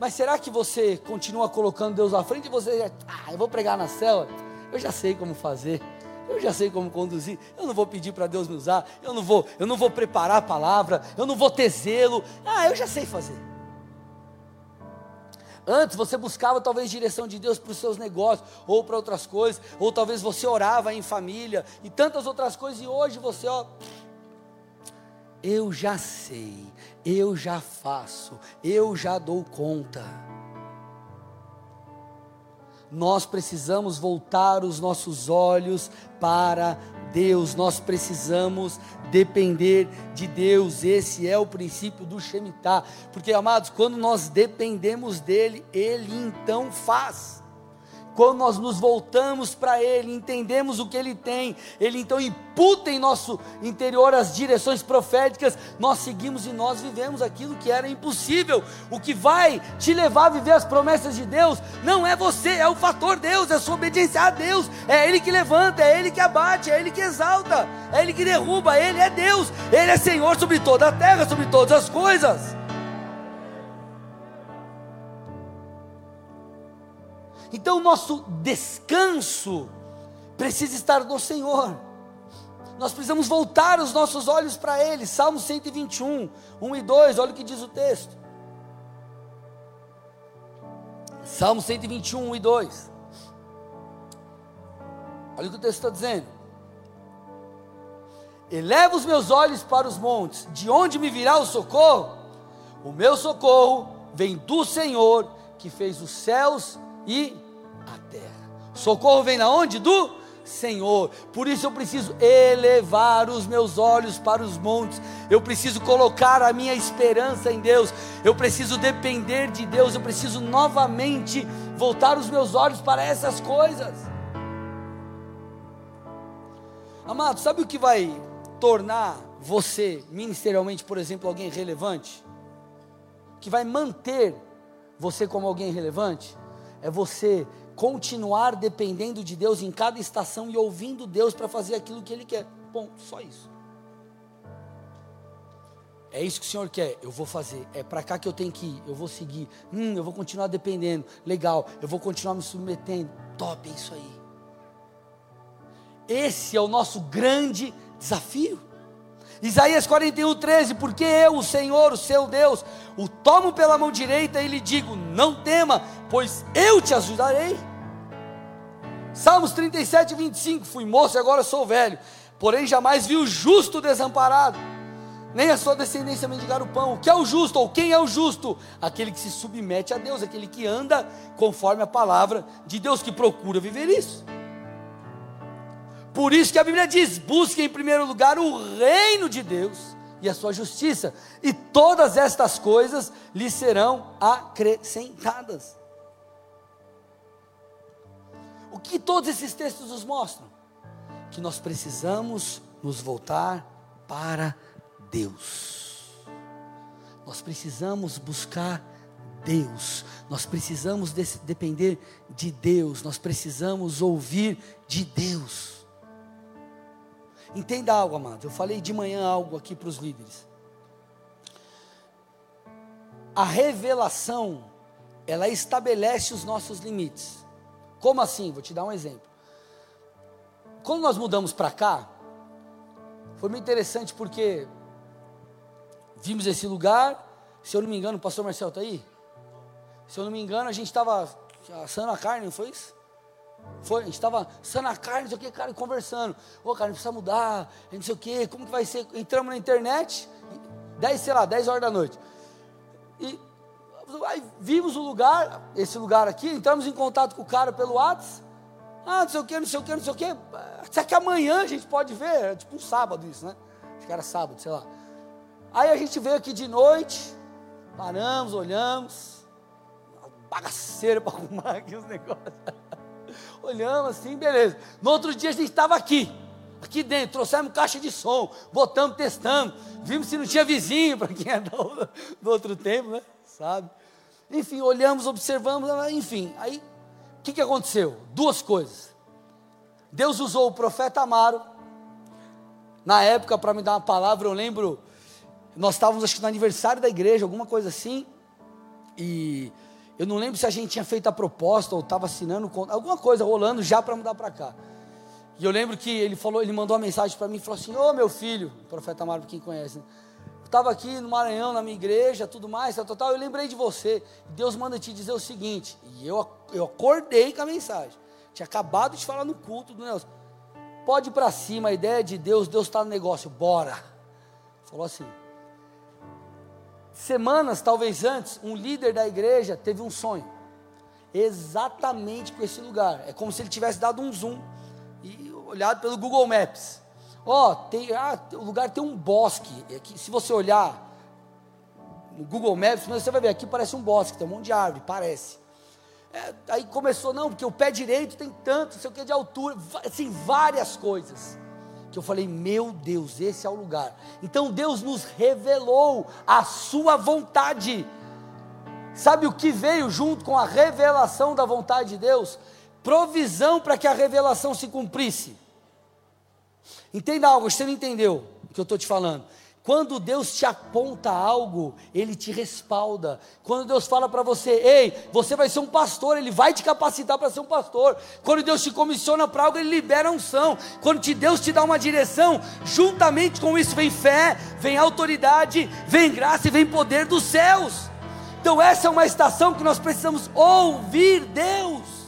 Mas será que você continua colocando Deus à frente e você, ah, eu vou pregar na célula, eu já sei como fazer, eu já sei como conduzir, eu não vou pedir para Deus me usar, eu não vou, eu não vou preparar a palavra, eu não vou ter zelo, ah, eu já sei fazer. Antes você buscava talvez direção de Deus para os seus negócios, ou para outras coisas, ou talvez você orava em família e tantas outras coisas, e hoje você, ó, eu já sei, eu já faço, eu já dou conta. Nós precisamos voltar os nossos olhos para Deus, nós precisamos depender de Deus, esse é o princípio do Shemitah, porque amados, quando nós dependemos dEle, Ele então faz. Quando nós nos voltamos para Ele, entendemos o que Ele tem, Ele então imputa em nosso interior as direções proféticas, nós seguimos e nós vivemos aquilo que era impossível. O que vai te levar a viver as promessas de Deus não é você, é o fator Deus, é a sua obediência a Deus, é Ele que levanta, é Ele que abate, é Ele que exalta, é Ele que derruba, Ele é Deus, Ele é Senhor sobre toda a terra, sobre todas as coisas. Então, nosso descanso precisa estar no Senhor. Nós precisamos voltar os nossos olhos para Ele. Salmo 121, 1 e 2, olha o que diz o texto. Salmo 121, 1 e 2. Olha o que o texto está dizendo. Eleva os meus olhos para os montes, de onde me virá o socorro? O meu socorro vem do Senhor, que fez os céus e a terra. Socorro vem na onde? Do Senhor. Por isso eu preciso elevar os meus olhos para os montes. Eu preciso colocar a minha esperança em Deus. Eu preciso depender de Deus. Eu preciso novamente voltar os meus olhos para essas coisas. Amado, sabe o que vai tornar você, ministerialmente, por exemplo, alguém relevante? Que vai manter você como alguém relevante? É você continuar dependendo de Deus em cada estação e ouvindo Deus para fazer aquilo que Ele quer. Bom, só isso. É isso que o Senhor quer, eu vou fazer. É para cá que eu tenho que ir, eu vou seguir. Hum, eu vou continuar dependendo. Legal, eu vou continuar me submetendo. Top, é isso aí. Esse é o nosso grande desafio. Isaías 41, 13: Porque eu, o Senhor, o seu Deus, o tomo pela mão direita e lhe digo: Não tema, pois eu te ajudarei. Salmos 37, 25: Fui moço e agora sou velho, porém jamais vi o justo desamparado, nem a sua descendência mendigar o pão. O que é o justo, ou quem é o justo? Aquele que se submete a Deus, aquele que anda conforme a palavra de Deus, que procura viver isso. Por isso que a Bíblia diz: busque em primeiro lugar o reino de Deus e a sua justiça, e todas estas coisas lhe serão acrescentadas. O que todos esses textos nos mostram? Que nós precisamos nos voltar para Deus. Nós precisamos buscar Deus, nós precisamos depender de Deus, nós precisamos ouvir de Deus. Entenda algo, amado. Eu falei de manhã algo aqui para os líderes. A revelação, ela estabelece os nossos limites. Como assim? Vou te dar um exemplo. Quando nós mudamos para cá, foi muito interessante porque vimos esse lugar. Se eu não me engano, o pastor Marcel está aí? Se eu não me engano, a gente estava assando a carne, não foi isso? Foi, a gente estava assando a carne, não sei o que, cara, conversando. Ô, oh, cara, a gente precisa mudar, não sei o que, como que vai ser? Entramos na internet, 10, sei lá, 10 horas da noite. E aí vimos o lugar, esse lugar aqui, entramos em contato com o cara pelo WhatsApp. Ah, não sei o que, não sei o que, não sei o que. Será que amanhã a gente pode ver? É tipo um sábado isso, né? Acho que era sábado, sei lá. Aí a gente veio aqui de noite, paramos, olhamos, bagaceira para arrumar aqui os negócios. Olhamos assim, beleza. No outro dia a gente estava aqui, aqui dentro, trouxemos caixa de som, botamos, testamos, vimos se não tinha vizinho, para quem é do, do outro tempo, né? Sabe? Enfim, olhamos, observamos, enfim. Aí, o que, que aconteceu? Duas coisas. Deus usou o profeta Amaro, na época, para me dar uma palavra, eu lembro, nós estávamos acho que no aniversário da igreja, alguma coisa assim, e eu não lembro se a gente tinha feito a proposta ou estava assinando, alguma coisa rolando já para mudar para cá. E eu lembro que ele falou, ele mandou uma mensagem para mim e falou assim: Ô meu filho, o profeta Amaro, quem conhece, né? Estava aqui no Maranhão, na minha igreja, tudo mais, tal, tal, eu lembrei de você. Deus manda te dizer o seguinte, e eu, eu acordei com a mensagem. Tinha acabado de falar no culto do Nelson. Pode ir para cima, a ideia é de Deus, Deus está no negócio, bora. Falou assim. Semanas, talvez antes, um líder da igreja teve um sonho. Exatamente com esse lugar. É como se ele tivesse dado um zoom e olhado pelo Google Maps. Ó, oh, tem, ah, o lugar tem um bosque. Aqui, se você olhar no Google Maps, você vai ver aqui parece um bosque, tem um monte de árvore, parece. É, aí começou, não, porque o pé direito tem tanto, não sei o que de altura, assim, várias coisas. Que eu falei, meu Deus, esse é o lugar. Então Deus nos revelou a sua vontade. Sabe o que veio junto com a revelação da vontade de Deus? Provisão para que a revelação se cumprisse. Entenda algo, você não entendeu o que eu estou te falando. Quando Deus te aponta algo, Ele te respalda. Quando Deus fala para você, ei, você vai ser um pastor, Ele vai te capacitar para ser um pastor. Quando Deus te comissiona para algo, Ele libera unção. Quando te, Deus te dá uma direção, juntamente com isso vem fé, vem autoridade, vem graça e vem poder dos céus. Então essa é uma estação que nós precisamos ouvir Deus.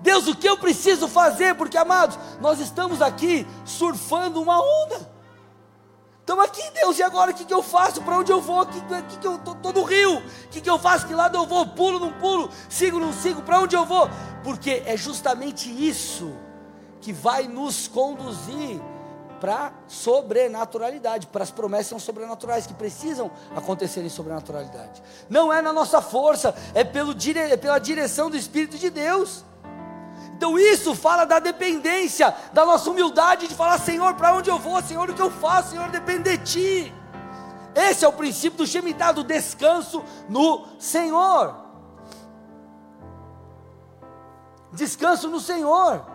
Deus, o que eu preciso fazer? Porque, amados, nós estamos aqui surfando uma onda. Estamos aqui, Deus, e agora o que, que eu faço? Para onde eu vou? Que, que, que eu estou no rio? O que, que eu faço? Que lado eu vou? Pulo, não pulo? Sigo, não sigo? Para onde eu vou? Porque é justamente isso que vai nos conduzir para sobrenaturalidade, para as promessas sobrenaturais que precisam acontecer em sobrenaturalidade. Não é na nossa força, é, pelo, é pela direção do Espírito de Deus. Então isso fala da dependência, da nossa humildade de falar, Senhor, para onde eu vou? Senhor, o que eu faço? Senhor, depender de Ti. Esse é o princípio do Shemitah, do descanso no Senhor. Descanso no Senhor.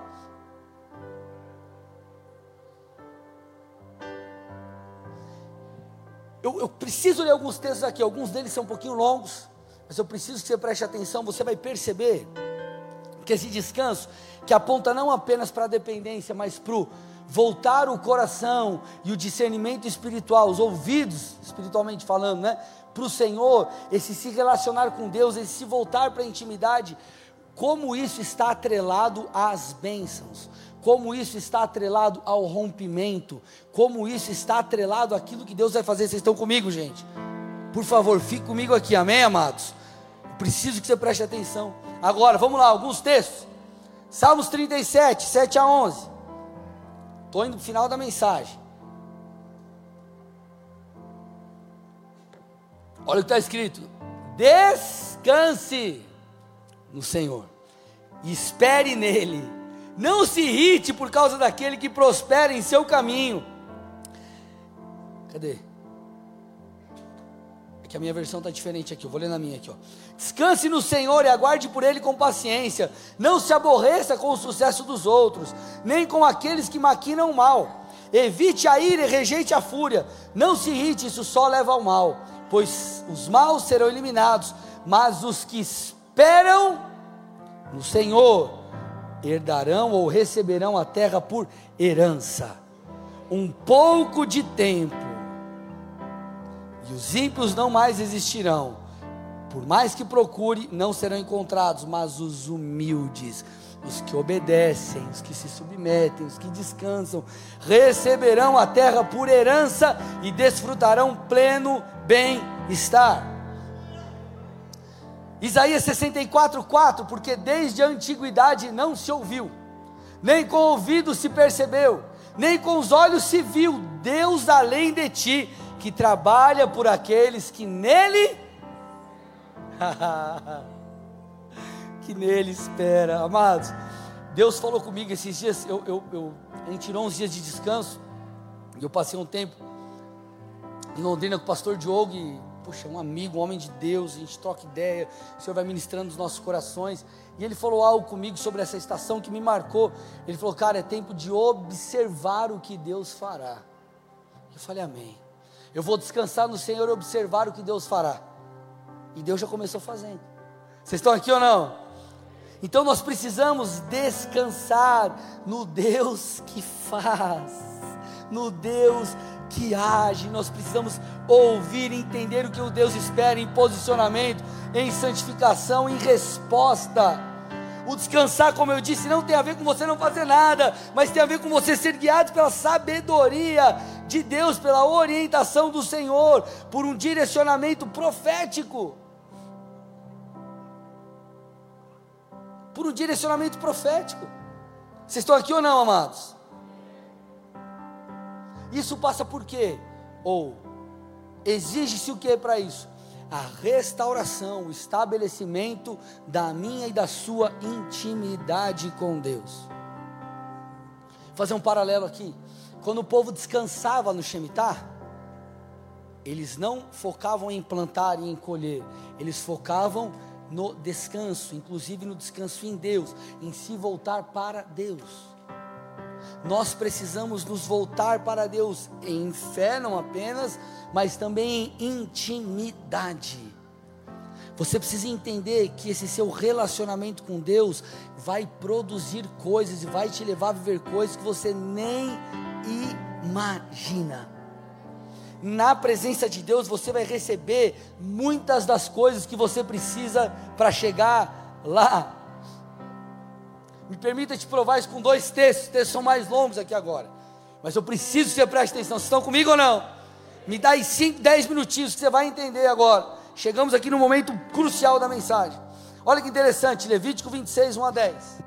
Eu, eu, preciso ler alguns textos aqui, alguns deles são um pouquinho longos, mas eu preciso que você preste atenção, você vai perceber que esse descanso, que aponta não apenas para a dependência, mas para o voltar o coração e o discernimento espiritual, os ouvidos, espiritualmente falando, né? Para o Senhor, esse se relacionar com Deus, esse se voltar para a intimidade, como isso está atrelado às bênçãos, como isso está atrelado ao rompimento, como isso está atrelado àquilo que Deus vai fazer. Vocês estão comigo, gente? Por favor, fique comigo aqui, amém, amados? preciso que você preste atenção. Agora, vamos lá, alguns textos. Salmos 37, 7 a 11. Estou indo para o final da mensagem. Olha o que está escrito: Descanse no Senhor, espere nele, não se irrite por causa daquele que prospera em seu caminho. Cadê? Que a minha versão está diferente aqui, eu vou ler na minha aqui, ó. Descanse no Senhor e aguarde por Ele com paciência. Não se aborreça com o sucesso dos outros, nem com aqueles que maquinam o mal. Evite a ira e rejeite a fúria. Não se irrite, isso só leva ao mal. Pois os maus serão eliminados, mas os que esperam no Senhor herdarão ou receberão a terra por herança. Um pouco de tempo, e os ímpios não mais existirão. Por mais que procure, não serão encontrados, mas os humildes, os que obedecem, os que se submetem, os que descansam, receberão a terra por herança e desfrutarão pleno bem-estar. Isaías 64, 4: Porque desde a antiguidade não se ouviu, nem com o ouvido se percebeu, nem com os olhos se viu. Deus além de ti, que trabalha por aqueles que nele que nele espera. Amados, Deus falou comigo esses dias, eu, eu, eu, a gente tirou uns dias de descanso, e eu passei um tempo em Londrina com o pastor Diogo, e poxa, um amigo, um homem de Deus, a gente troca ideia, o Senhor vai ministrando os nossos corações. E ele falou algo comigo sobre essa estação que me marcou. Ele falou, cara, é tempo de observar o que Deus fará. Eu falei, amém. Eu vou descansar no Senhor e observar o que Deus fará. E Deus já começou fazendo. Vocês estão aqui ou não? Então nós precisamos descansar no Deus que faz, no Deus que age. Nós precisamos ouvir e entender o que o Deus espera em posicionamento, em santificação, em resposta. O descansar, como eu disse, não tem a ver com você não fazer nada, mas tem a ver com você ser guiado pela sabedoria de Deus, pela orientação do Senhor, por um direcionamento profético. por um direcionamento profético. Vocês estão aqui ou não, amados? Isso passa por quê? Ou exige-se o que para isso? A restauração, o estabelecimento da minha e da sua intimidade com Deus. Vou fazer um paralelo aqui. Quando o povo descansava no Shemitah, eles não focavam em plantar e em colher, eles focavam no descanso, inclusive no descanso em Deus, em se voltar para Deus. Nós precisamos nos voltar para Deus em fé, não apenas, mas também em intimidade. Você precisa entender que esse seu relacionamento com Deus vai produzir coisas e vai te levar a viver coisas que você nem imagina na presença de Deus você vai receber muitas das coisas que você precisa para chegar lá. Me permita te provar isso com dois textos, os textos são mais longos aqui agora. Mas eu preciso que você preste atenção. Vocês estão comigo ou não? Me dá aí 5, 10 minutinhos que você vai entender agora. Chegamos aqui no momento crucial da mensagem. Olha que interessante, Levítico 26, 1 a 10.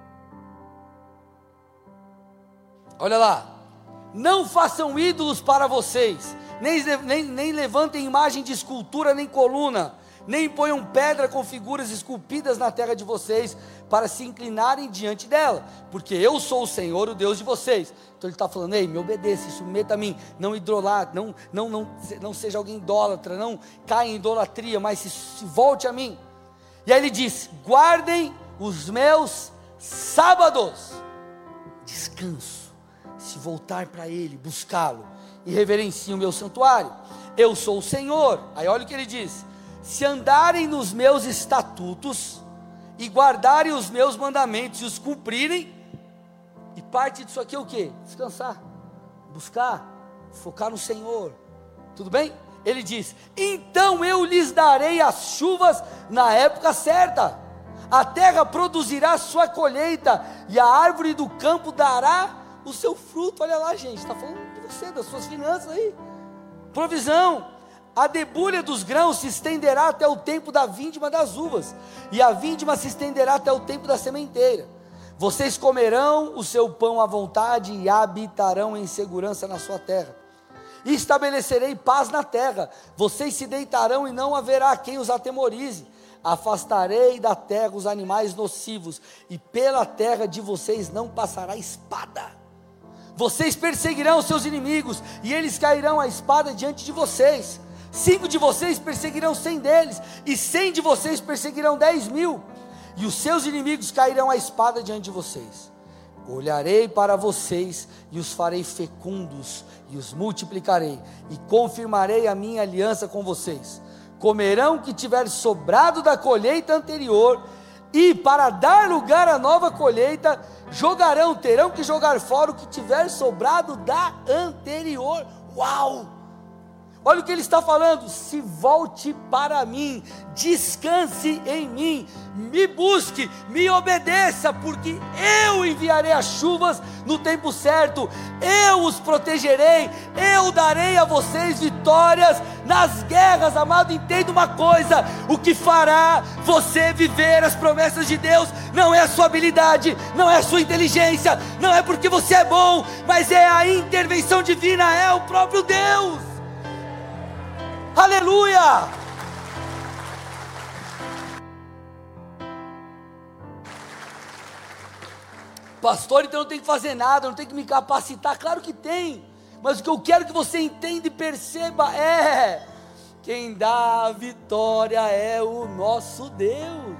Olha lá. Não façam ídolos para vocês nem, nem, nem levantem imagem de escultura nem coluna, nem ponham pedra com figuras esculpidas na terra de vocês, para se inclinarem diante dela, porque eu sou o Senhor, o Deus de vocês. Então ele está falando, ei, me obedeça, submeta a mim, não idolatre, não, não, não, não seja alguém idólatra, não caia em idolatria, mas se, se volte a mim. E aí ele diz: guardem os meus sábados, descanso, se voltar para Ele, buscá-lo e reverenciem o meu santuário. Eu sou o Senhor. Aí olha o que ele diz: se andarem nos meus estatutos e guardarem os meus mandamentos e os cumprirem, e parte disso aqui é o que? Descansar, buscar, focar no Senhor. Tudo bem? Ele diz: então eu lhes darei as chuvas na época certa, a terra produzirá sua colheita, e a árvore do campo dará o seu fruto. Olha lá, gente, está falando você, das suas finanças aí. Provisão. A debulha dos grãos se estenderá até o tempo da vindima das uvas, e a vindima se estenderá até o tempo da sementeira. Vocês comerão o seu pão à vontade e habitarão em segurança na sua terra. E estabelecerei paz na terra. Vocês se deitarão e não haverá quem os atemorize. Afastarei da terra os animais nocivos, e pela terra de vocês não passará espada. Vocês perseguirão seus inimigos, e eles cairão a espada diante de vocês. Cinco de vocês perseguirão cem deles, e cem de vocês perseguirão dez mil, e os seus inimigos cairão a espada diante de vocês. Olharei para vocês e os farei fecundos, e os multiplicarei, e confirmarei a minha aliança com vocês. Comerão o que tiver sobrado da colheita anterior, e para dar lugar à nova colheita, jogarão, terão que jogar fora o que tiver sobrado da anterior. Uau! Olha o que ele está falando: se volte para mim, descanse em mim, me busque, me obedeça, porque eu enviarei as chuvas no tempo certo, eu os protegerei, eu darei a vocês vitórias nas guerras. Amado, entenda uma coisa: o que fará você viver as promessas de Deus não é a sua habilidade, não é a sua inteligência, não é porque você é bom, mas é a intervenção divina, é o próprio Deus. Aleluia! Pastor, então não tem que fazer nada, não tem que me capacitar. Claro que tem, mas o que eu quero que você entenda e perceba é quem dá a vitória é o nosso Deus.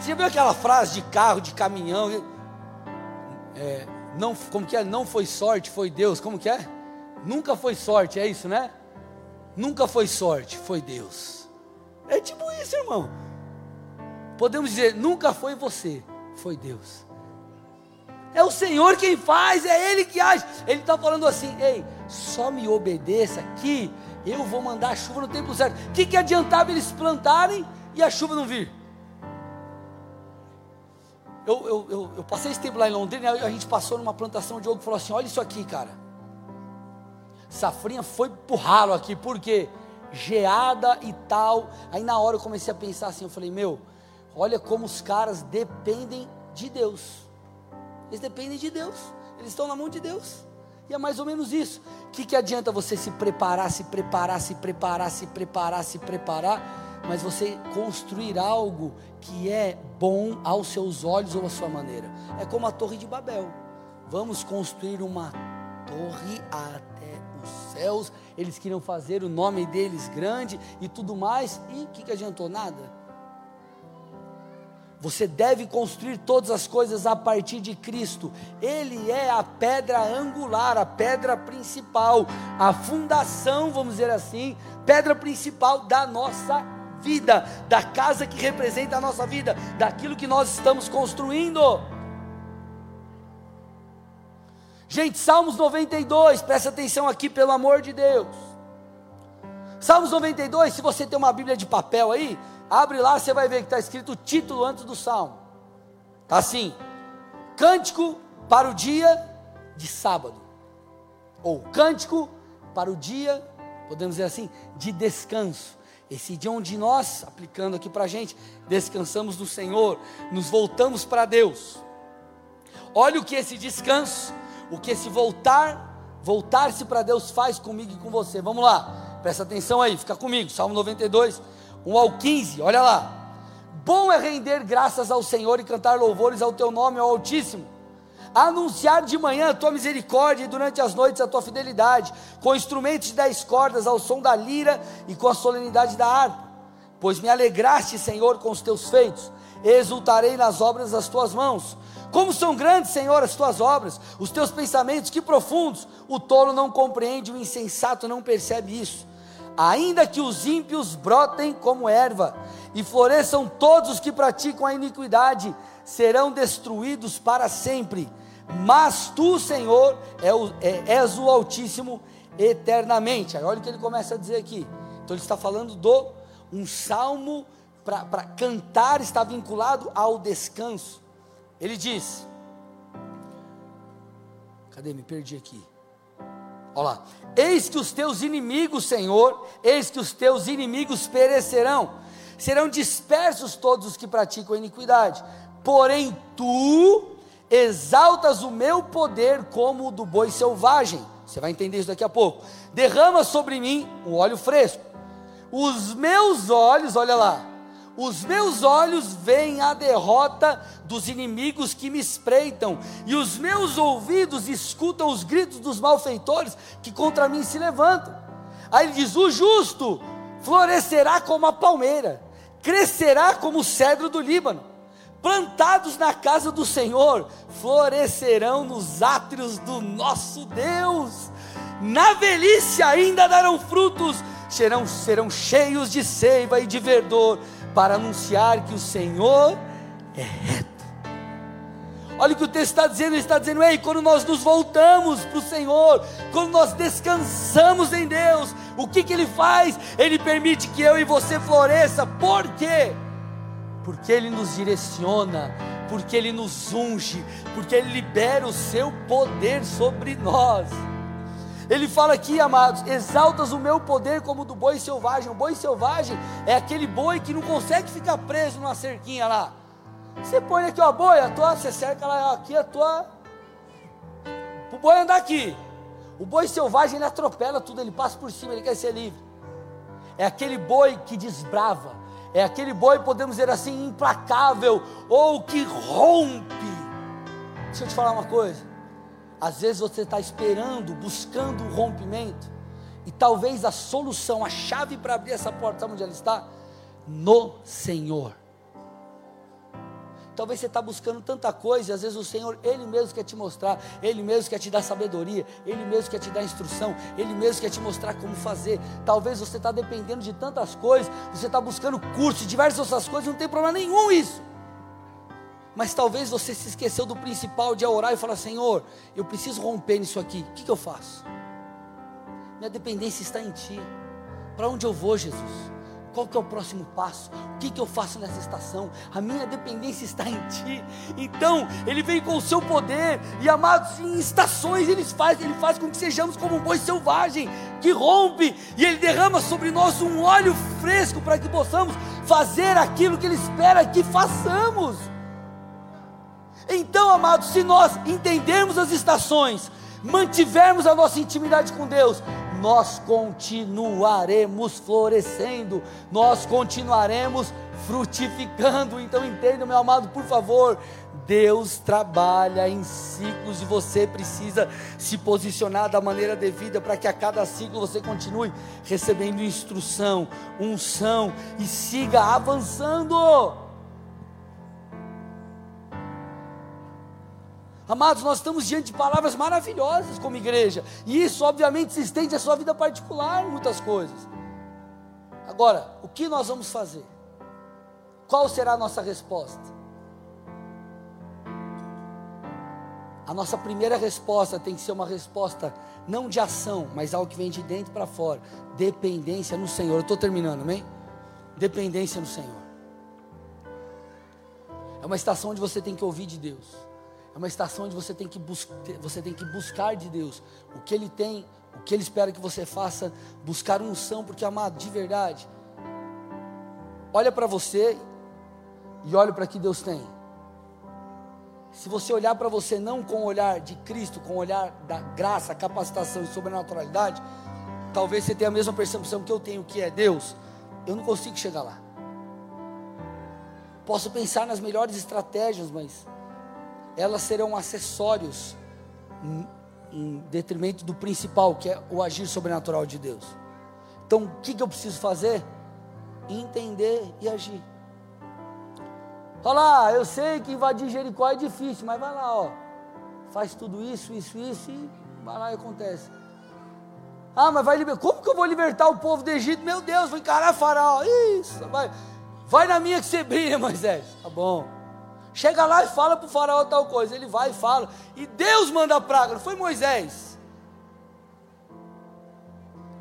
Você já viu aquela frase de carro, de caminhão? É, não, como que é? Não foi sorte, foi Deus. Como que é? Nunca foi sorte, é isso, né? Nunca foi sorte, foi Deus. É tipo isso, irmão. Podemos dizer, nunca foi você, foi Deus. É o Senhor quem faz, é Ele que age. Ele está falando assim: ei, só me obedeça que eu vou mandar a chuva no tempo certo. O que, que adiantava eles plantarem e a chuva não vir? Eu, eu, eu, eu passei esse tempo lá em Londrina, a gente passou numa plantação, o Diogo falou assim: olha isso aqui, cara. Safrinha foi pro ralo aqui, porque geada e tal. Aí na hora eu comecei a pensar assim, eu falei, meu, olha como os caras dependem de Deus. Eles dependem de Deus. Eles estão na mão de Deus. E é mais ou menos isso. O que, que adianta você se preparar, se preparar, se preparar, se preparar, se preparar, mas você construir algo que é bom aos seus olhos ou à sua maneira? É como a Torre de Babel. Vamos construir uma torre até céus. Eles queriam fazer o nome deles grande e tudo mais. E o que, que adiantou? Nada você deve construir todas as coisas a partir de Cristo. Ele é a pedra angular, a pedra principal, a fundação, vamos dizer assim, pedra principal da nossa vida, da casa que representa a nossa vida, daquilo que nós estamos construindo. Gente, Salmos 92, presta atenção aqui, pelo amor de Deus. Salmos 92, se você tem uma Bíblia de papel aí, Abre lá, você vai ver que está escrito o título antes do salmo. Está assim: Cântico para o dia de sábado. Ou cântico para o dia, podemos dizer assim, de descanso. Esse dia onde nós, aplicando aqui para a gente, descansamos no Senhor, nos voltamos para Deus. Olha o que esse descanso, o que esse voltar, voltar-se para Deus faz comigo e com você. Vamos lá, presta atenção aí, fica comigo, Salmo 92, 1 ao 15, olha lá. Bom é render graças ao Senhor e cantar louvores ao teu nome, ao Altíssimo. Anunciar de manhã a tua misericórdia e durante as noites a tua fidelidade, com instrumentos de dez cordas, ao som da lira e com a solenidade da harpa. Pois me alegraste, Senhor, com os teus feitos, exultarei nas obras das tuas mãos. Como são grandes, Senhor, as tuas obras, os teus pensamentos, que profundos. O tolo não compreende, o insensato não percebe isso ainda que os ímpios brotem como erva e floresçam todos os que praticam a iniquidade, serão destruídos para sempre. Mas tu, Senhor, é o, é, és o Altíssimo eternamente. Olha o que ele começa a dizer aqui. Então ele está falando do um salmo para cantar está vinculado ao descanso. Ele diz: Cadê? Me perdi aqui. Olha lá. Eis que os teus inimigos, Senhor, eis que os teus inimigos perecerão, serão dispersos todos os que praticam a iniquidade. Porém, tu exaltas o meu poder como o do boi selvagem. Você vai entender isso daqui a pouco. Derrama sobre mim um óleo fresco. Os meus olhos, olha lá, os meus olhos veem a derrota dos inimigos que me espreitam, e os meus ouvidos escutam os gritos dos malfeitores que contra mim se levantam. Aí ele diz: O justo florescerá como a palmeira, crescerá como o cedro do Líbano, plantados na casa do Senhor, florescerão nos átrios do nosso Deus. Na velhice ainda darão frutos, serão, serão cheios de seiva e de verdor para anunciar que o Senhor é reto. Olha o que o texto está dizendo, ele está dizendo, ei, quando nós nos voltamos para o Senhor, quando nós descansamos em Deus, o que, que Ele faz? Ele permite que eu e você floresça, por quê? Porque Ele nos direciona, porque Ele nos unge, porque Ele libera o seu poder sobre nós. Ele fala aqui, amados: exaltas o meu poder como o do boi selvagem. O boi selvagem é aquele boi que não consegue ficar preso numa cerquinha lá. Você põe aqui, ó, boi, a tua, você cerca lá aqui a tua. O boi andar aqui. O boi selvagem ele atropela tudo, ele passa por cima, ele quer ser livre. É aquele boi que desbrava. É aquele boi, podemos dizer assim, implacável ou que rompe. Deixa eu te falar uma coisa. Às vezes você está esperando, buscando um rompimento, E talvez a solução, a chave para abrir essa porta, sabe onde ela está? No Senhor. Talvez você está buscando tanta coisa, e às vezes o Senhor, Ele mesmo quer te mostrar, Ele mesmo quer te dar sabedoria, Ele mesmo quer te dar instrução, Ele mesmo quer te mostrar como fazer. Talvez você está dependendo de tantas coisas, você está buscando curso, diversas outras coisas, não tem problema nenhum isso. Mas talvez você se esqueceu do principal de orar e falar: Senhor, eu preciso romper nisso aqui, o que, que eu faço? Minha dependência está em Ti. Para onde eu vou, Jesus? Qual que é o próximo passo? O que, que eu faço nessa estação? A minha dependência está em Ti. Então, Ele vem com o seu poder. E amados, em estações Ele faz, Ele faz com que sejamos como um boi selvagem, que rompe, e Ele derrama sobre nós um óleo fresco para que possamos fazer aquilo que Ele espera que façamos. Então, amados, se nós entendermos as estações, mantivermos a nossa intimidade com Deus, nós continuaremos florescendo, nós continuaremos frutificando. Então entenda, meu amado, por favor, Deus trabalha em ciclos e você precisa se posicionar da maneira devida para que a cada ciclo você continue recebendo instrução, unção e siga avançando. Amados, nós estamos diante de palavras maravilhosas como igreja, e isso obviamente se estende à sua vida particular muitas coisas. Agora, o que nós vamos fazer? Qual será a nossa resposta? A nossa primeira resposta tem que ser uma resposta não de ação, mas algo que vem de dentro para fora. Dependência no Senhor. Eu estou terminando, amém? Dependência no Senhor. É uma estação onde você tem que ouvir de Deus. Uma estação onde você tem que, você tem que buscar de Deus o que Ele tem, o que Ele espera que você faça, buscar unção, porque amado, de verdade, olha para você e olha para que Deus tem. Se você olhar para você não com o olhar de Cristo, com o olhar da graça, capacitação e sobrenaturalidade, talvez você tenha a mesma percepção que eu tenho, que é Deus, eu não consigo chegar lá. Posso pensar nas melhores estratégias, mas elas serão acessórios em, em detrimento do principal, que é o agir sobrenatural de Deus. Então, o que, que eu preciso fazer? Entender e agir. Olha lá, eu sei que invadir Jericó é difícil, mas vai lá, ó. Faz tudo isso, isso, isso e vai lá e acontece. Ah, mas vai libertar. Como que eu vou libertar o povo do Egito? Meu Deus, vou encarar faraó. Isso, vai. Vai na minha que você brilha, Moisés. Tá bom. Chega lá e fala para o faraó tal coisa. Ele vai e fala. E Deus manda a praga, não foi Moisés.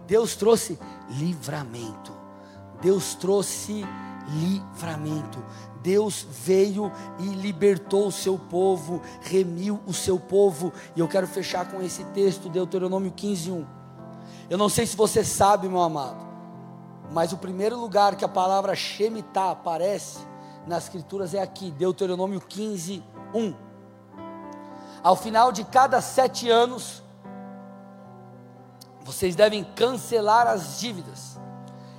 Deus trouxe livramento. Deus trouxe livramento. Deus veio e libertou o seu povo, remiu o seu povo. E eu quero fechar com esse texto, Deuteronômio 15, 1. Eu não sei se você sabe, meu amado, mas o primeiro lugar que a palavra Shemitah aparece nas Escrituras é aqui, Deuteronômio 15, 1. Ao final de cada sete anos, vocês devem cancelar as dívidas.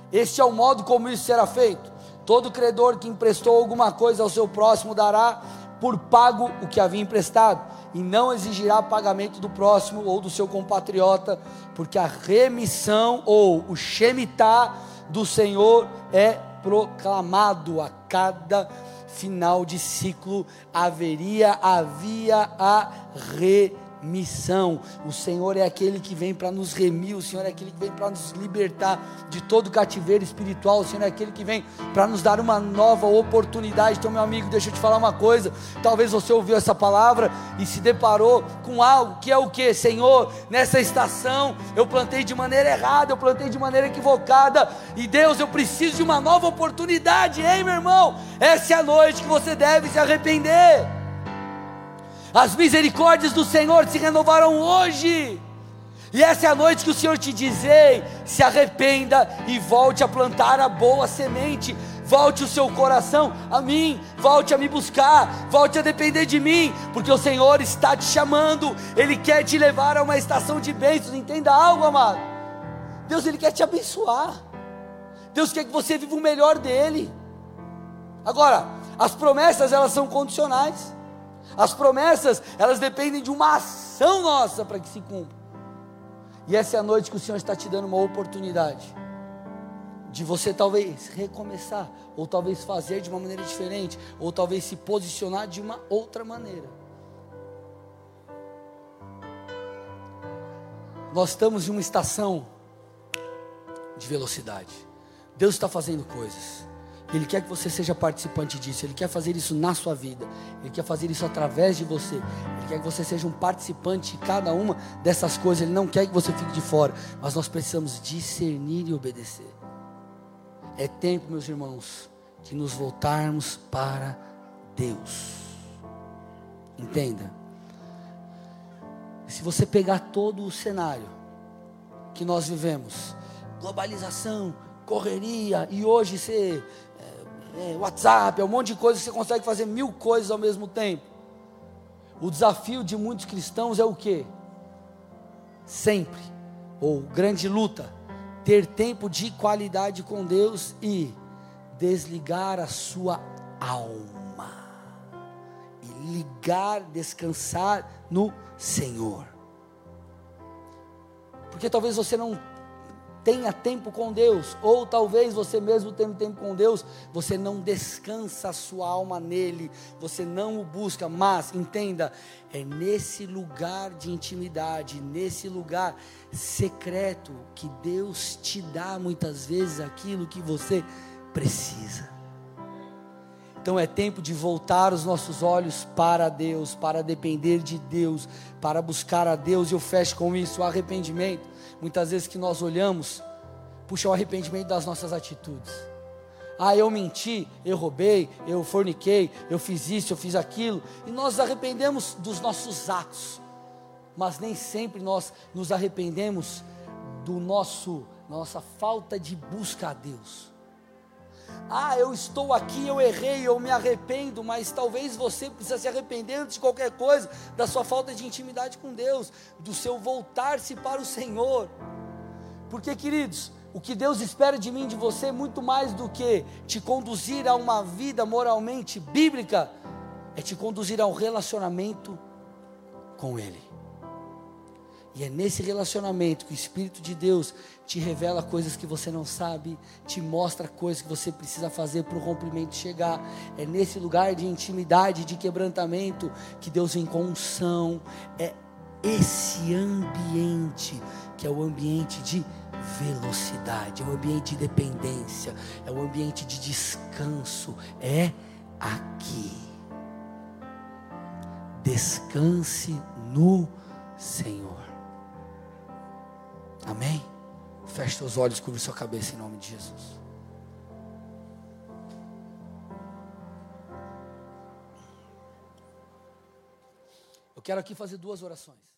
Este é o modo como isso será feito. Todo credor que emprestou alguma coisa ao seu próximo dará por pago o que havia emprestado, e não exigirá pagamento do próximo ou do seu compatriota, porque a remissão ou o shemitah do Senhor é proclamado a cada final de ciclo haveria havia a re missão. O Senhor é aquele que vem para nos remir, o Senhor é aquele que vem para nos libertar de todo cativeiro espiritual, o Senhor é aquele que vem para nos dar uma nova oportunidade. Então, meu amigo, deixa eu te falar uma coisa. Talvez você ouviu essa palavra e se deparou com algo que é o que, Senhor, nessa estação eu plantei de maneira errada, eu plantei de maneira equivocada, e Deus, eu preciso de uma nova oportunidade, hein, meu irmão? Essa é a noite que você deve se arrepender. As misericórdias do Senhor se renovaram hoje. E essa é a noite que o Senhor te diz: Ei, se arrependa e volte a plantar a boa semente. Volte o seu coração a mim, volte a me buscar, volte a depender de mim, porque o Senhor está te chamando, Ele quer te levar a uma estação de bênçãos. Entenda algo, amado. Deus, Ele quer te abençoar. Deus quer que você viva o melhor dele. Agora, as promessas elas são condicionais. As promessas, elas dependem de uma ação nossa para que se cumpra. E essa é a noite que o Senhor está te dando uma oportunidade de você talvez recomeçar, ou talvez fazer de uma maneira diferente, ou talvez se posicionar de uma outra maneira. Nós estamos em uma estação de velocidade. Deus está fazendo coisas. Ele quer que você seja participante disso. Ele quer fazer isso na sua vida. Ele quer fazer isso através de você. Ele quer que você seja um participante de cada uma dessas coisas. Ele não quer que você fique de fora. Mas nós precisamos discernir e obedecer. É tempo, meus irmãos, de nos voltarmos para Deus. Entenda. Se você pegar todo o cenário que nós vivemos, globalização, correria, e hoje você é, WhatsApp, é um monte de coisas que você consegue fazer mil coisas ao mesmo tempo. O desafio de muitos cristãos é o que? Sempre, ou grande luta, ter tempo de qualidade com Deus e desligar a sua alma e ligar, descansar no Senhor. Porque talvez você não tenha tempo com Deus, ou talvez você mesmo tendo tempo com Deus, você não descansa a sua alma nele, você não o busca, mas entenda, é nesse lugar de intimidade, nesse lugar secreto que Deus te dá muitas vezes aquilo que você precisa. Então é tempo de voltar os nossos olhos para Deus, para depender de Deus, para buscar a Deus. E eu fecho com isso, o arrependimento muitas vezes que nós olhamos, puxa o arrependimento das nossas atitudes. Ah, eu menti, eu roubei, eu forniquei, eu fiz isso, eu fiz aquilo, e nós arrependemos dos nossos atos, mas nem sempre nós nos arrependemos do nosso nossa falta de busca a Deus. Ah, eu estou aqui, eu errei, eu me arrependo, mas talvez você precisa se arrepender de qualquer coisa da sua falta de intimidade com Deus, do seu voltar-se para o Senhor. Porque, queridos, o que Deus espera de mim, de você, muito mais do que te conduzir a uma vida moralmente bíblica, é te conduzir a um relacionamento com Ele. E é nesse relacionamento que o Espírito de Deus te revela coisas que você não sabe, te mostra coisas que você precisa fazer para o rompimento chegar. É nesse lugar de intimidade, de quebrantamento, que Deus vem com unção. É esse ambiente que é o ambiente de velocidade, é o ambiente de dependência, é o ambiente de descanso. É aqui. Descanse no Senhor. Amém? Feche seus olhos, cubra sua cabeça em nome de Jesus. Eu quero aqui fazer duas orações.